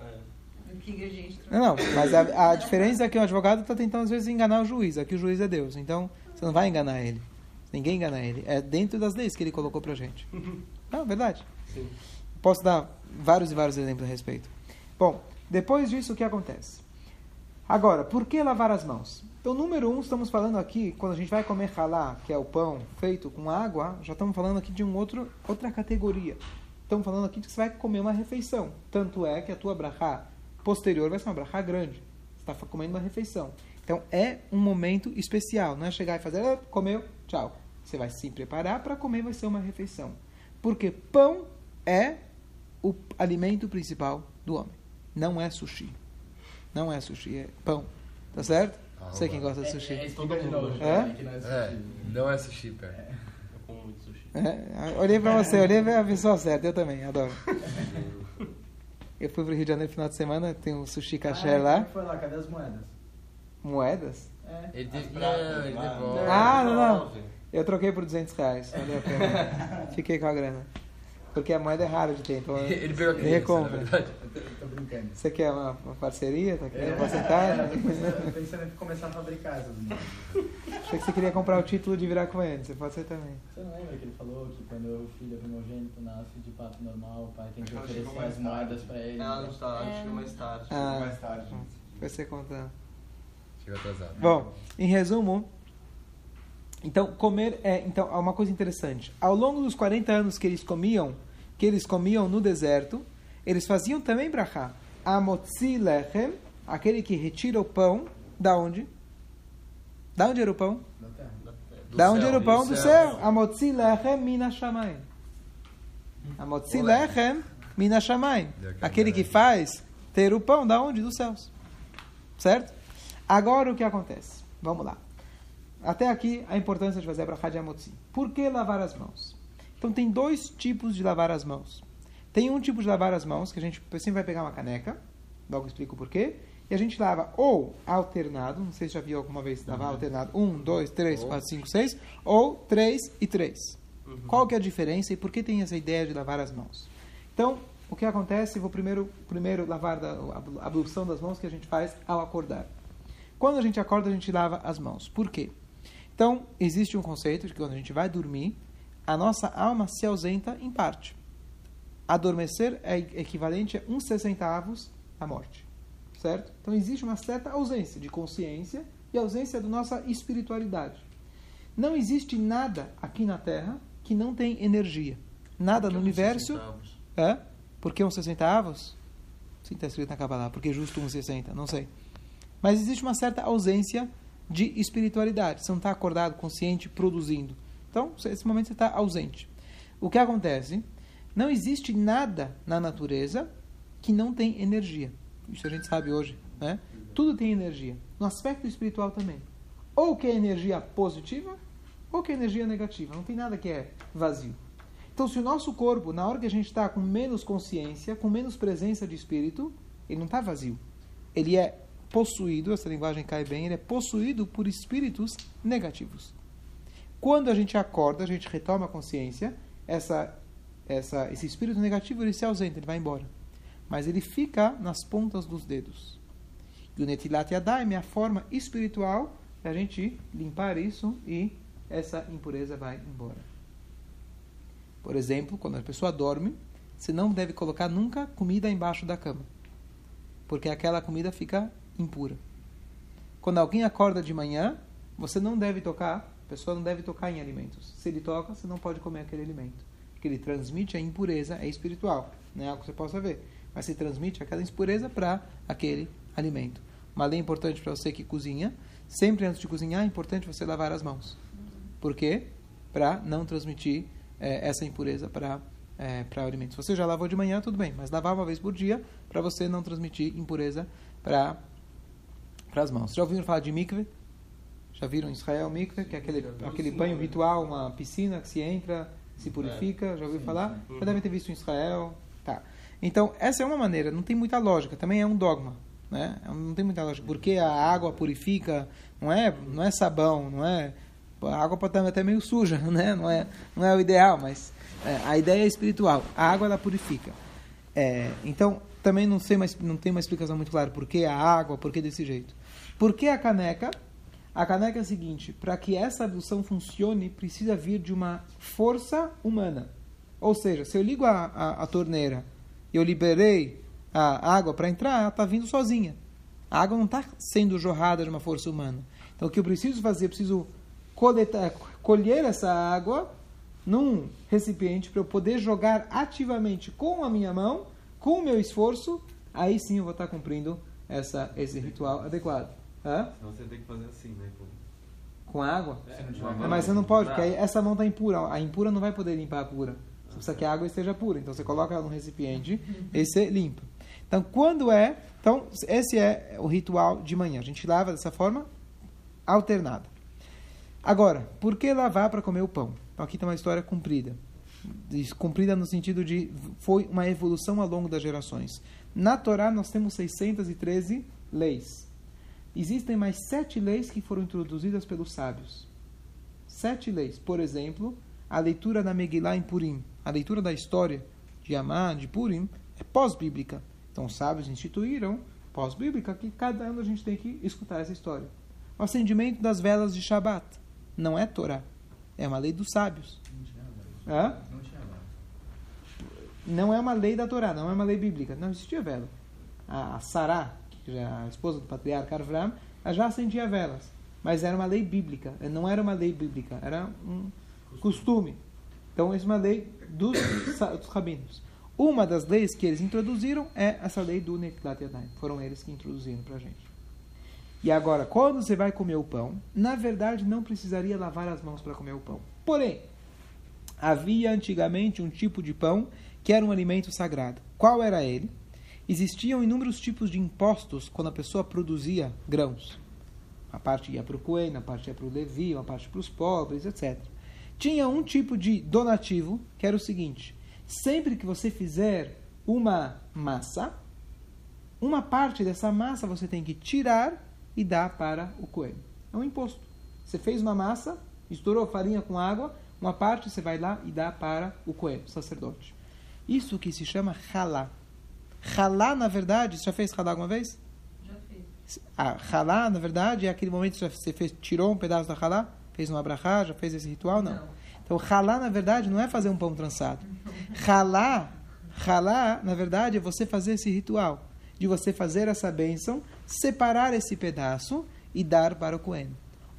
[SPEAKER 7] É.
[SPEAKER 9] O que a gente troca.
[SPEAKER 1] Não, não, mas a, a diferença é que o advogado está tentando às vezes enganar o juiz. Aqui o juiz é Deus, então você não vai enganar ele. Ninguém engana ele. É dentro das leis que ele colocou pra gente. Não, é verdade.
[SPEAKER 7] Sim.
[SPEAKER 1] Posso dar vários e vários exemplos a respeito. Bom, depois disso, o que acontece? Agora, por que lavar as mãos? Então, número um, estamos falando aqui, quando a gente vai comer halá, que é o pão feito com água, já estamos falando aqui de um outro, outra categoria. Estamos falando aqui de que você vai comer uma refeição. Tanto é que a tua brachá posterior vai ser uma brachá grande. Você está comendo uma refeição. Então, é um momento especial. Não é chegar e fazer, ah, comeu, tchau. Você vai se preparar para comer, vai ser uma refeição. Porque pão é o alimento principal do homem. Não é sushi. Não é sushi, é pão. Tá certo?
[SPEAKER 2] Ah,
[SPEAKER 1] Sei quem gosta de sushi.
[SPEAKER 4] É, é, explica de novo,
[SPEAKER 1] É?
[SPEAKER 4] né, que não é
[SPEAKER 2] É,
[SPEAKER 4] sushi.
[SPEAKER 2] não é sushi, pera.
[SPEAKER 7] Eu como muito sushi.
[SPEAKER 1] É, olhei pra você, olhei pra pessoa certa, eu também, adoro. Eu fui pro Rio de Janeiro no final de semana, tem um sushi
[SPEAKER 4] Ah,
[SPEAKER 1] caché
[SPEAKER 4] como
[SPEAKER 1] lá.
[SPEAKER 4] é foi lá? Cadê as moedas?
[SPEAKER 1] Moedas?
[SPEAKER 4] É.
[SPEAKER 2] Ele teve... ele devolve.
[SPEAKER 1] Ah, não, não. Eu troquei por 200 reais, valeu a pena. Fiquei com a grana. Porque a moeda é rara de ter, então
[SPEAKER 2] Ele pegou a criança, na
[SPEAKER 1] recompra.
[SPEAKER 4] Tô, brincando.
[SPEAKER 1] Você quer uma, uma parceria? Tá querendo
[SPEAKER 4] É,
[SPEAKER 1] porcentagem?
[SPEAKER 4] eu tô pensando- em começar a fabricar essas moedas.
[SPEAKER 1] Achei que você queria comprar o título de virar coelho, você pode ser também.
[SPEAKER 4] Você não lembra que ele falou que quando o filho primogênito nasce de parto normal, o pai tem que oferecer
[SPEAKER 8] chegou mais
[SPEAKER 4] as moedas pra ele?
[SPEAKER 7] Ela não está, ela chegou mais tarde.
[SPEAKER 1] Ah.
[SPEAKER 8] mais tarde.
[SPEAKER 1] Vai ser contando.
[SPEAKER 2] Chegou atrasado.
[SPEAKER 1] Bom, em resumo, então comer é então há uma coisa interessante. Ao longo dos 40 anos que eles comiam, que eles comiam no deserto, eles faziam também brachá. Amotzi lechem, aquele que retira o pão, da onde? Da onde era o pão?
[SPEAKER 4] Da terra.
[SPEAKER 1] da onde
[SPEAKER 2] céu,
[SPEAKER 1] era o pão
[SPEAKER 2] do céu.
[SPEAKER 1] céu. Amotzi lechem mina shamayim. Amotzi lechem mina shamayim. Aquele que faz ter o pão da onde? Dos céus. Certo? Agora o que acontece? Vamos lá. Até aqui a importância de fazer a brachá de Amotzi. Por que lavar as mãos? Então tem dois tipos de lavar as mãos. Tem um tipo de lavar as mãos que a gente sempre vai pegar uma caneca, logo explico por quê, e a gente lava ou alternado, não sei se já viu alguma vez lavar alternado, um, dois, três, quatro, cinco, seis, ou três e três. Qual que é a diferença e por que tem essa ideia de lavar as mãos? Então, o que acontece? Vou primeiro, primeiro lavar da, a ablução das mãos que a gente faz ao acordar. Quando a gente acorda, a gente lava as mãos. Por quê? Então, existe um conceito de que quando a gente vai dormir, a nossa alma se ausenta em parte. Adormecer é equivalente a um sessentavos da morte. Certo? Então, existe uma certa ausência de consciência e ausência da nossa espiritualidade. Não existe nada aqui na Terra que não tem energia. Nada no universo. É? Por que uns 60 avos? Sim, está escrito na Kabbalah. Por que justo uns 60? Não sei. Mas existe uma certa ausência de espiritualidade. Você não está acordado, consciente, produzindo. Então, nesse momento você está ausente. O que acontece? Não existe nada na natureza que não tem energia. Isso a gente sabe hoje. Né? Tudo tem energia. No aspecto espiritual também. Ou que é energia positiva, ou que é energia negativa. Não tem nada que é vazio. Então, se o nosso corpo, na hora que a gente está com menos consciência, com menos presença de espírito, ele não está vazio. Ele é possuído, essa linguagem cai bem, ele é possuído por espíritos negativos. Quando a gente acorda, a gente retoma a consciência, essa, essa, esse espírito negativo ele se ausenta, ele vai embora. Mas ele fica nas pontas dos dedos. E o Netilat Yadayim é a forma espiritual da gente limpar isso e essa impureza vai embora. Por exemplo, quando a pessoa dorme, você não deve colocar nunca comida embaixo da cama, porque aquela comida fica impura. Quando alguém acorda de manhã, você não deve tocar, a pessoa não deve tocar em alimentos. Se ele toca, você não pode comer aquele alimento, porque ele transmite a impureza, é espiritual, não é algo que você possa ver, mas se transmite aquela impureza para aquele alimento. Uma lei importante para você que cozinha, sempre antes de cozinhar é importante você lavar as mãos. Por quê? Para não transmitir é, essa impureza para é, para alimentos. Se você já lavou de manhã, tudo bem, mas lavar uma vez por dia para você não transmitir impureza para para as mãos. Já ouviram falar de mikve? Já viram em Israel mikve, que é aquele aquele banho ritual, uma piscina que se entra, se purifica? Já ouviu falar? Já devem ter visto em Israel. Tá. Então essa é uma maneira. Não tem muita lógica. Também é um dogma. Né? Não tem muita lógica. Porque a água purifica, não é, não é sabão, não é a água pode estar até meio suja, né? Não é, não é o ideal, mas é, a ideia é espiritual. A água ela purifica. É, então também não sei, mas não tem uma explicação muito clara por que a água, por que desse jeito. Por que a caneca? A caneca é a seguinte: para que essa ablução funcione, precisa vir de uma força humana. Ou seja, se eu ligo a, a, a torneira e eu liberei a água para entrar, ela está vindo sozinha. A água não está sendo jorrada de uma força humana. Então, o que eu preciso fazer? Eu preciso coletar, colher essa água num recipiente para eu poder jogar ativamente com a minha mão, com o meu esforço. Aí sim eu vou estar cumprindo essa, esse ritual adequado. Hã?
[SPEAKER 3] Então você tem que fazer assim, né?
[SPEAKER 1] Com a água?
[SPEAKER 3] É,
[SPEAKER 1] Mas você não pode, porque aí essa mão está impura. A impura não vai poder limpar a pura. Você precisa que a água esteja pura. Então você coloca ela no recipiente e você limpa. Então quando é. Então esse é o ritual de manhã. A gente lava dessa forma alternada. Agora, por que lavar para comer o pão? Então aqui tem uma história comprida. Comprida no sentido de foi uma evolução ao longo das gerações. Na Torá nós temos 613 leis. Existem mais sete leis que foram introduzidas pelos sábios. Sete leis. Por exemplo, a leitura da Megillah em Purim. A leitura da história de Amá, de Purim, é pós-bíblica. Então os sábios instituíram, pós-bíblica, que cada ano a gente tem que escutar essa história. O acendimento das velas de Shabat não é Torá. É uma lei dos sábios. Hã? Não é uma lei da Torá, não é uma lei bíblica. Não existia vela. A, Sará, a esposa do patriarca Avram, ela já acendia velas. Mas era uma lei bíblica. Não era uma lei bíblica, era um costume. Então, essa é uma lei dos, dos rabinos. Uma das leis que eles introduziram é essa lei do Netilat Yadayim. Foram eles que introduziram para a gente. E agora, quando você vai comer o pão, na verdade não precisaria lavar as mãos para comer o pão. Porém, havia antigamente um tipo de pão que era um alimento sagrado. Qual era ele? Existiam inúmeros tipos de impostos quando a pessoa produzia grãos. Uma parte ia para o Cohen, uma parte ia para o Levi, uma parte para os pobres, etc. Tinha um tipo de donativo que era o seguinte: sempre que você fizer uma massa, uma parte dessa massa você tem que tirar e dar para o Cohen. É um imposto. Você fez uma massa, estourou farinha com água, uma parte você vai lá e dá para o Cohen, o sacerdote. Isso que se chama halá. Halá, na verdade, você já fez halá alguma vez?
[SPEAKER 9] Já fiz.
[SPEAKER 1] Ah, halá, na verdade, é aquele momento que você fez, tirou um pedaço da halá, fez um abrahá, já fez esse ritual? Não.
[SPEAKER 9] Não.
[SPEAKER 1] Então, halá, na verdade, não é fazer um pão trançado. Halá, halá, na verdade, é você fazer esse ritual. De você fazer essa bênção, separar esse pedaço e dar para o Cohen.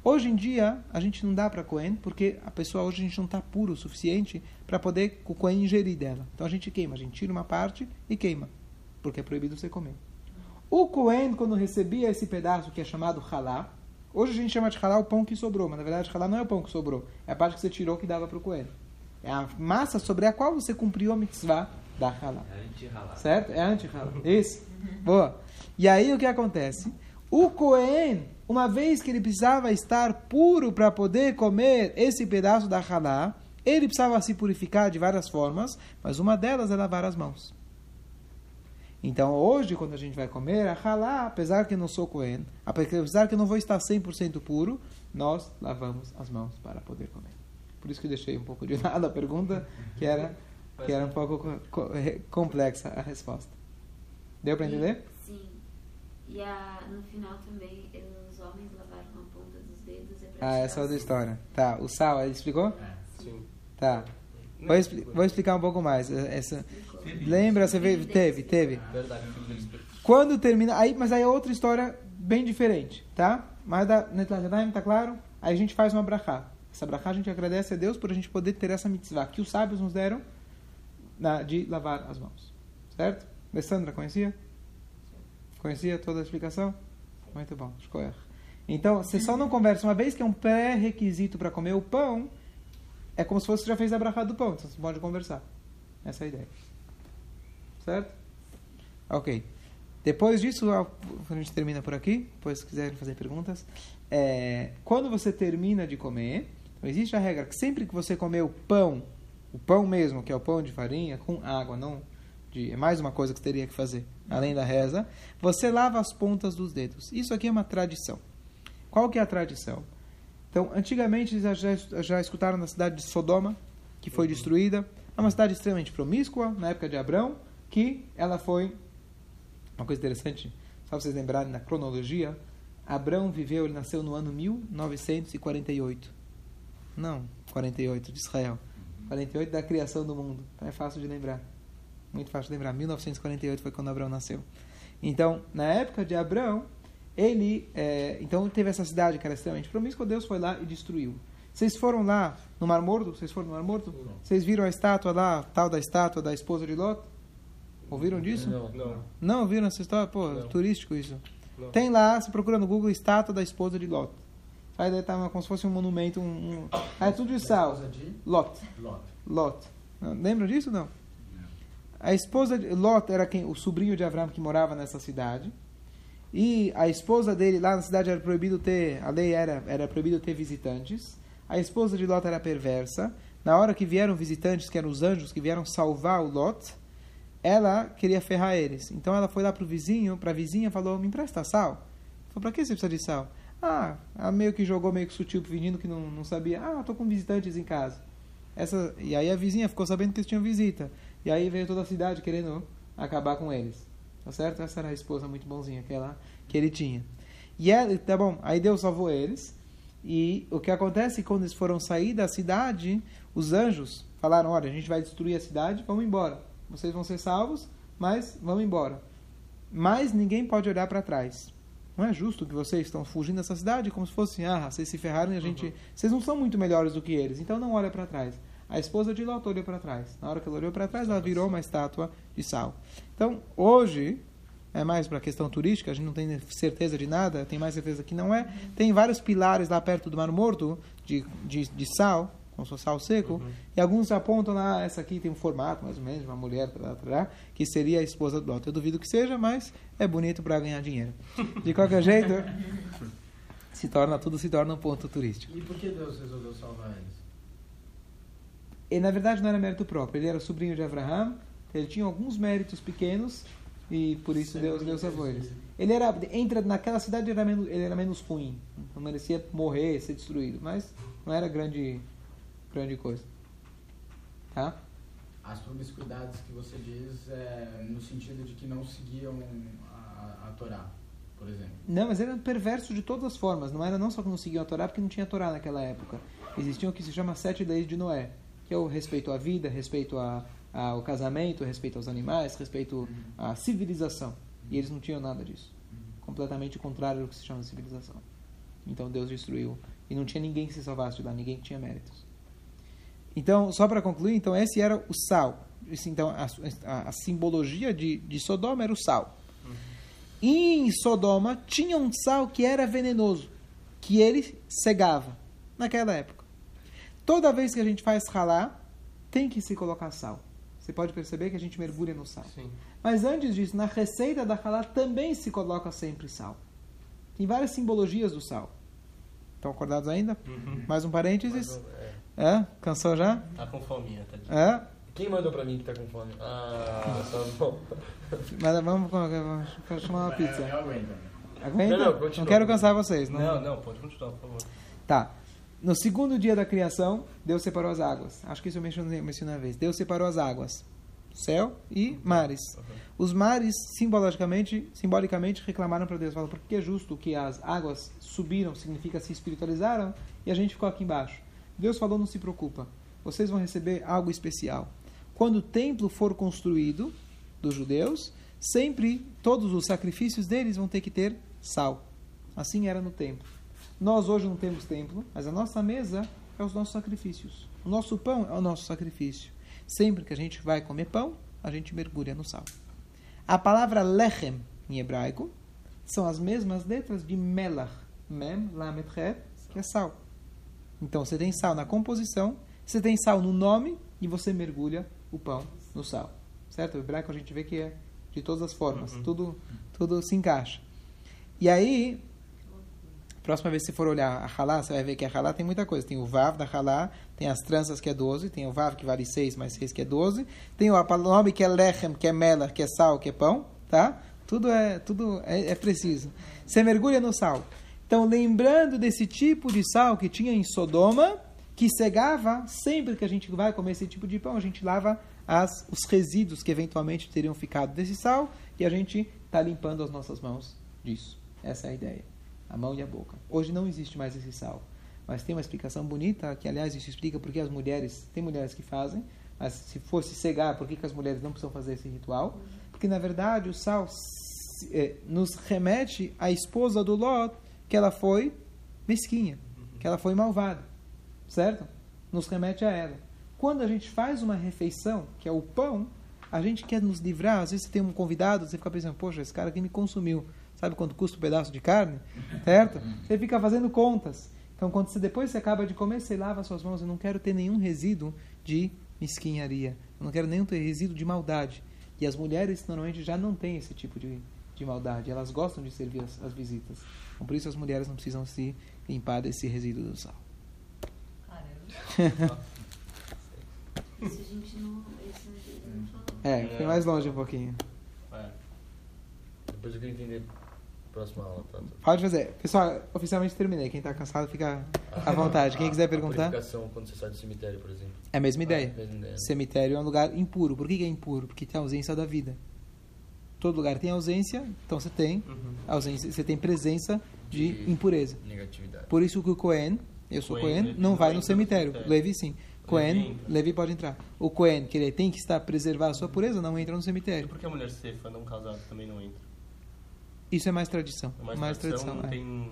[SPEAKER 1] Hoje em dia, a gente não dá para Cohen, porque a pessoa hoje a gente não está puro o suficiente para poder o Cohen ingerir dela. Então a gente queima, a gente tira uma parte e queima, porque é proibido você comer. O Cohen, quando recebia esse pedaço que é chamado halá, hoje a gente chama de halá o pão que sobrou, mas na verdade halá não é o pão que sobrou, é a parte que você tirou que dava para o Cohen. É a massa sobre a qual você cumpriu a mitzvah da halá.
[SPEAKER 3] É anti-ralar.
[SPEAKER 1] Certo? É anti-halá. Isso. Boa. E aí o que acontece? O Cohen, uma vez que ele precisava estar puro para poder comer esse pedaço da halá, ele precisava se purificar de várias formas, mas uma delas é lavar as mãos. Então hoje, quando a gente vai comer a halá, apesar que eu não sou Cohen, apesar que eu não vou estar 100% puro, nós lavamos as mãos para poder comer. Por isso que eu deixei um pouco de lado a pergunta, que era, que era um pouco co- co- complexa a resposta. Deu para entender?
[SPEAKER 5] Sim. E a, no final também, os homens lavaram a ponta dos dedos. É
[SPEAKER 1] Ah, essa é outra
[SPEAKER 5] sal.
[SPEAKER 1] história. Tá, o sal, ele explicou?
[SPEAKER 4] É.
[SPEAKER 7] Sim.
[SPEAKER 1] Tá. Vou, expli- vou explicar um pouco mais. Essa, lembra, você veio, teve, teve.
[SPEAKER 7] Verdade, filho deles.
[SPEAKER 1] Quando termina, aí, mas aí é outra história bem diferente, tá? Mas da Netlagedaim, tá claro? Aí a gente faz uma brachá. Essa brachá a gente agradece a Deus por a gente poder ter essa mitzvah que os sábios nos deram na- de lavar as mãos. Certo? Alessandra, conhecia? Conhecia toda a explicação? Muito bom, escolher. Então, você só não conversa uma vez que é um pré-requisito para comer o pão, é como se fosse você já fez a brachá do pão, então você pode conversar. Essa é a ideia. Certo? Ok. Depois disso, a gente termina por aqui. Depois, se quiserem fazer perguntas. É, quando você termina de comer, então existe a regra que sempre que você comer o pão, o pão mesmo, que é o pão de farinha, com água, não de, é mais uma coisa que você teria que fazer, além da reza, você lava as pontas dos dedos. Isso aqui é uma tradição. Qual que é a tradição? Então, antigamente, já, já, já escutaram na cidade de Sodoma, que foi destruída. É uma cidade extremamente promíscua, na época de Abrão, que ela foi uma coisa interessante, só para vocês lembrarem na cronologia, Abrão viveu, ele nasceu no ano 1948. Não, 48 de Israel. 48 da criação do mundo. Então é fácil de lembrar. Muito fácil de lembrar. 1948 foi quando Abrão nasceu. Então, na época de Abrão, ele é, então teve essa cidade que era extremamente promíscua, Deus foi lá e destruiu. Vocês foram lá no Mar Morto? Vocês foram no Mar Morto? Vocês viram a estátua lá, tal da estátua da esposa de Lot? Ouviram disso?
[SPEAKER 2] Não.
[SPEAKER 7] Não.
[SPEAKER 1] Não viram essa história? Pô,
[SPEAKER 7] Não.
[SPEAKER 1] turístico isso.
[SPEAKER 7] Não.
[SPEAKER 1] Tem lá, se procura no Google, estátua da esposa de Lot. Aí daí tá como se fosse um monumento, um... um... Ah, é tudo de sal.
[SPEAKER 4] De
[SPEAKER 1] Lot.
[SPEAKER 4] Lot.
[SPEAKER 1] Lembram disso não? A esposa de Lot era quem, o sobrinho de Abraão que morava nessa cidade. E a esposa dele lá na cidade era proibido ter, a lei era era proibido ter visitantes. A esposa de Lot era perversa. Na hora que vieram visitantes, que eram os anjos que vieram salvar o Lot, ela queria ferrar eles. Então ela foi lá pro vizinho, pra vizinha, falou: "Me empresta sal". Falou: "Pra que você precisa de sal?" Ah, ela meio que jogou meio que sutil menino que não, não sabia. Ah, tô com visitantes em casa. Essa, e aí a vizinha ficou sabendo que eles tinham visita. E aí veio toda a cidade querendo acabar com eles. Tá certo? Essa era a esposa muito bonzinha que, ela, que ele tinha. E ela, tá bom, aí Deus salvou eles. E o que acontece quando eles foram sair da cidade, os anjos falaram: Olha, a gente vai destruir a cidade, vamos embora. Vocês vão ser salvos, mas vamos embora. Mas ninguém pode olhar para trás. Não é justo que vocês estão fugindo dessa cidade como se fosse, ah, vocês se ferraram e a gente. Vocês não são muito melhores do que eles, então não olha para trás. A esposa de Lot olhou para trás. Na hora que ela olhou para trás, ela virou uma estátua de sal. Então, hoje, é mais para a questão turística, a gente não tem certeza de nada, tem mais certeza que não é. Tem vários pilares lá perto do Mar Morto, de, de, de sal, fosse sal seco, e alguns apontam lá, essa aqui tem um formato mais ou menos, de uma mulher, tará, tará, que seria a esposa do Lot. Eu duvido que seja, mas é bonito para ganhar dinheiro. De qualquer jeito, se torna, tudo se torna um ponto turístico.
[SPEAKER 4] E por que Deus resolveu salvar eles?
[SPEAKER 1] Ele, na verdade, não era mérito próprio. Ele era sobrinho de Abraham. Ele tinha alguns méritos pequenos e por isso Deus, Deus salvou eles. Ele era, entra naquela cidade, ele era, menos, ele era menos ruim. Não merecia morrer, ser destruído. Mas não era grande, grande coisa. Tá?
[SPEAKER 4] As promiscuidades que você diz é no sentido de que não seguiam a, a Torá, por exemplo.
[SPEAKER 1] Não, mas era perverso de todas as formas. Não era não só que não seguiam a Torá, porque não tinha Torá naquela época. Existiam o que se chama sete leis de Noé, que é o respeito à vida, respeito a, ao casamento, respeito aos animais, respeito à civilização. E eles não tinham nada disso. Completamente contrário ao que se chama civilização. Então Deus destruiu. E não tinha ninguém que se salvasse de lá, ninguém que tinha méritos. Então, só para concluir, então esse era o sal. Esse, então, a, a- a simbologia de, de Sodoma era o sal. E em Sodoma tinha um sal que era venenoso, que ele cegava naquela época. Toda vez que a gente faz ralá, tem que se colocar sal. Você pode perceber que a gente mergulha no sal.
[SPEAKER 7] Sim.
[SPEAKER 1] Mas antes disso, na receita da halá também se coloca sempre sal. Tem várias simbologias do sal. Estão acordados ainda? Mais um parênteses.
[SPEAKER 2] É,
[SPEAKER 1] É? Cansou já?
[SPEAKER 2] tá com fominha, tadinho.
[SPEAKER 1] É?
[SPEAKER 2] Quem mandou pra mim que tá com fome? Ah, tá bom.
[SPEAKER 1] Mas vamos, vamos, vamos chamar uma pizza.
[SPEAKER 4] É, eu aguento.
[SPEAKER 1] Aguenta?
[SPEAKER 2] Não, não, continua.
[SPEAKER 1] quero cansar vocês. Não,
[SPEAKER 2] Não, não, pode continuar, por favor.
[SPEAKER 1] Tá. No segundo dia da criação, Deus separou as águas. Acho que isso eu mencionei, mencionei uma vez. Deus separou as águas. Céu e mares. Os mares, simbolicamente, simbolicamente reclamaram para Deus. Falaram, por que é justo que as águas subiram, significa se espiritualizaram, e a gente ficou aqui embaixo? Deus falou, não se preocupa. Vocês vão receber algo especial. Quando o templo for construído, dos judeus, sempre todos os sacrifícios deles vão ter que ter sal. Assim era no templo. Nós hoje não temos templo, mas a nossa mesa é os nossos sacrifícios. O nosso pão é o nosso sacrifício. Sempre que a gente vai comer pão, a gente mergulha no sal. A palavra lechem, em hebraico, são as mesmas letras de melach, mem, lamet, que é sal. Então você tem sal na composição, você tem sal no nome e você mergulha o pão no sal. Certo? O hebraico a gente vê que é de todas as formas, tudo, tudo se encaixa. E aí, próxima vez que você for olhar a halá, você vai ver que a halá tem muita coisa. Tem o vav da halá, tem as tranças que é 12, tem o vav que vale 6 mais 6 que é 12, tem o nome que é lechem, que é melach, que é sal, que é pão, tá? Tudo é, tudo é, é preciso. Você mergulha no sal. Então, lembrando desse tipo de sal que tinha em Sodoma, que cegava, sempre que a gente vai comer esse tipo de pão, a gente lava as, os resíduos que eventualmente teriam ficado desse sal e a gente está limpando as nossas mãos disso. Essa é a ideia. A mão e a boca. Hoje não existe mais esse sal. Mas tem uma explicação bonita, que aliás isso explica porque as mulheres, tem mulheres que fazem, mas se fosse cegar, por que, que as mulheres não precisam fazer esse ritual? Porque na verdade o sal eh, nos remete à esposa do Lot, que ela foi mesquinha, que ela foi malvada, certo? Nos remete a ela. Quando a gente faz uma refeição, que é o pão, a gente quer nos livrar. Às vezes você tem um convidado, você fica pensando, poxa, esse cara aqui me consumiu. Sabe quanto custa um pedaço de carne? Certo? Você fica fazendo contas. Então, quando você, depois você acaba de comer, você lava suas mãos. Eu não quero ter nenhum resíduo de mesquinharia. Eu não quero nenhum resíduo de maldade. E as mulheres normalmente já não têm esse tipo de, de maldade. Elas gostam de servir as, as visitas. Então, por isso as mulheres não precisam se limpar desse resíduo do sal.
[SPEAKER 9] Caramba.
[SPEAKER 5] Isso a gente não. Isso a gente não falou.
[SPEAKER 1] É, foi mais longe um pouquinho.
[SPEAKER 2] É. Depois eu queria entender a próxima aula, tá?
[SPEAKER 1] Pode fazer. Pessoal, oficialmente terminei. Quem está cansado fica à vontade. Quem quiser
[SPEAKER 2] A
[SPEAKER 1] perguntar.
[SPEAKER 2] purificação quando você sai do cemitério, por exemplo.
[SPEAKER 1] É a mesma ideia.
[SPEAKER 2] Ah, mesma ideia.
[SPEAKER 1] Cemitério é um lugar impuro. Por que que é impuro? Porque tem a ausência da vida. Todo lugar tem ausência, então você tem ausência, você tem presença de
[SPEAKER 2] De-
[SPEAKER 1] impureza.
[SPEAKER 2] Negatividade.
[SPEAKER 1] Por isso que o Cohen, eu sou
[SPEAKER 7] Cohen,
[SPEAKER 1] Cohen,
[SPEAKER 7] Levi
[SPEAKER 1] não vai no cemitério.
[SPEAKER 7] cemitério.
[SPEAKER 1] Levi sim. Cohen. Levi pode entrar. O Cohen, que ele tem que estar preservar a sua pureza, não entra no
[SPEAKER 7] E
[SPEAKER 1] cemitério.
[SPEAKER 7] por que a mulher cefa não casada também não entra?
[SPEAKER 1] Isso é mais tradição.
[SPEAKER 7] É
[SPEAKER 1] mais, tradição.
[SPEAKER 7] não
[SPEAKER 1] é.
[SPEAKER 7] tem.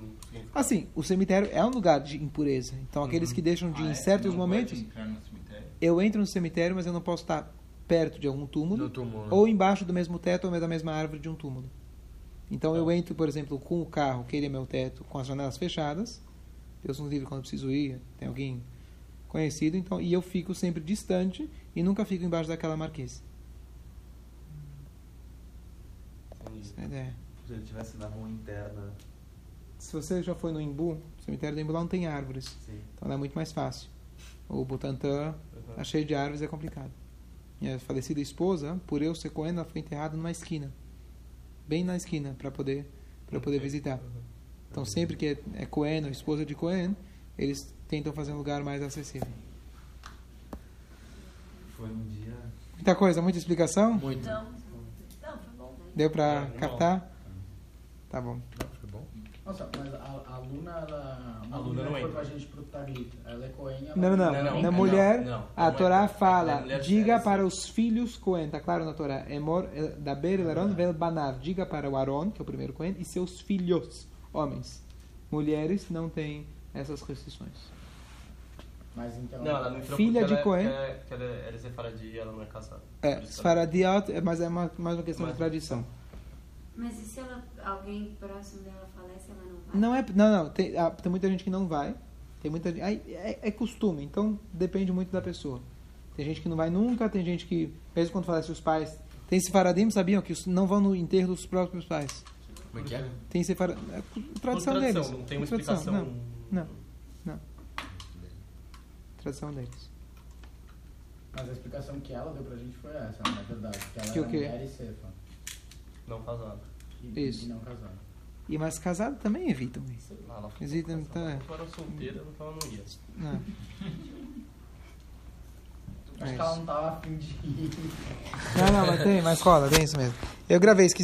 [SPEAKER 1] Assim, o cemitério é um lugar de impureza. Então, aqueles que deixam de,
[SPEAKER 8] Ah,
[SPEAKER 1] em
[SPEAKER 8] é?
[SPEAKER 1] certos momentos,
[SPEAKER 8] Pode entrar no cemitério?
[SPEAKER 1] eu entro no cemitério, mas eu não posso estar perto de algum túmulo,
[SPEAKER 2] túmulo, né?
[SPEAKER 1] ou embaixo do mesmo teto ou da mesma árvore de um túmulo. Então eu entro, por exemplo, com o carro, que ele é meu teto, com as janelas fechadas. Deus nos livre quando preciso ir, tem alguém conhecido, então e eu fico sempre distante e nunca fico embaixo daquela marquise. É.
[SPEAKER 3] Se ele estivesse na rua interna.
[SPEAKER 1] Se você já foi no Imbu, o cemitério do Imbu lá não tem árvores.
[SPEAKER 3] Sim.
[SPEAKER 1] Então lá é muito mais fácil. O Butantã tá cheio de árvores, é complicado. Minha falecida esposa, por eu ser Cohen, ela foi enterrada numa esquina. Bem na esquina, para poder, pra poder visitar. Então sempre que é, é Cohen ou esposa de Cohen, eles tentam fazer um lugar mais acessível.
[SPEAKER 3] Foi um dia.
[SPEAKER 1] Muita coisa, muita explicação?
[SPEAKER 2] Muito.
[SPEAKER 9] Não, não, foi bom.
[SPEAKER 1] Deu para
[SPEAKER 2] É,
[SPEAKER 1] captar? Tá bom.
[SPEAKER 4] Nossa, mas a, a Luna, ela.
[SPEAKER 2] A Luna não
[SPEAKER 4] foi
[SPEAKER 2] entra.
[SPEAKER 4] com a gente pro Taglit. Ela é Cohen, ela
[SPEAKER 1] Não, não,
[SPEAKER 2] Não, não,
[SPEAKER 1] Na
[SPEAKER 2] não,
[SPEAKER 1] mulher,
[SPEAKER 2] não.
[SPEAKER 1] a
[SPEAKER 2] é-
[SPEAKER 1] Torá
[SPEAKER 2] é
[SPEAKER 1] fala, diga para os filhos Cohen, tá claro na Torá, Emor, el Aron vel Banar, diga para o Aron, que é o primeiro Cohen, e seus filhos, homens. Mulheres não têm essas restrições.
[SPEAKER 4] Mas então.
[SPEAKER 2] Não, ela não entrou
[SPEAKER 1] Filha de
[SPEAKER 2] é-
[SPEAKER 1] Cohen.
[SPEAKER 2] ela, ela é- ela é sefaradi ela não é casada.
[SPEAKER 1] É, é- mas é uma, mais uma questão de
[SPEAKER 2] Mas-
[SPEAKER 1] tradição.
[SPEAKER 5] Mas e se ela, alguém próximo dela falece, ela não vai?
[SPEAKER 1] Não é, não, não, tem, ah, tem muita gente que não vai, tem muita aí é, é costume, então depende muito da pessoa. Tem gente que não vai nunca, tem gente que, mesmo quando falece os pais, tem sefaradim, sabiam que não vão no enterro dos próprios pais.
[SPEAKER 2] Como é que é?
[SPEAKER 1] Tem sefaradim, é
[SPEAKER 2] Por
[SPEAKER 1] tradição, deles.
[SPEAKER 2] Não tem uma
[SPEAKER 1] Tradição,
[SPEAKER 2] explicação.
[SPEAKER 1] Não, não. tradição deles.
[SPEAKER 4] Mas a explicação que ela deu pra gente foi essa, na verdade. Que ela
[SPEAKER 1] Que o
[SPEAKER 4] era
[SPEAKER 1] quê?
[SPEAKER 4] mulher e cefa.
[SPEAKER 2] Não casada.
[SPEAKER 4] E,
[SPEAKER 1] Isso.
[SPEAKER 4] e não casada.
[SPEAKER 1] E mas casado também evitam isso.
[SPEAKER 2] Lá, ela ficou
[SPEAKER 1] é.
[SPEAKER 2] Se ela era solteira, então ela não ia.
[SPEAKER 1] Não.
[SPEAKER 4] Acho
[SPEAKER 1] É
[SPEAKER 4] que ela não tava afim de ir.
[SPEAKER 1] Não, não, mas tem, mas rola, tem isso mesmo. Eu gravei, se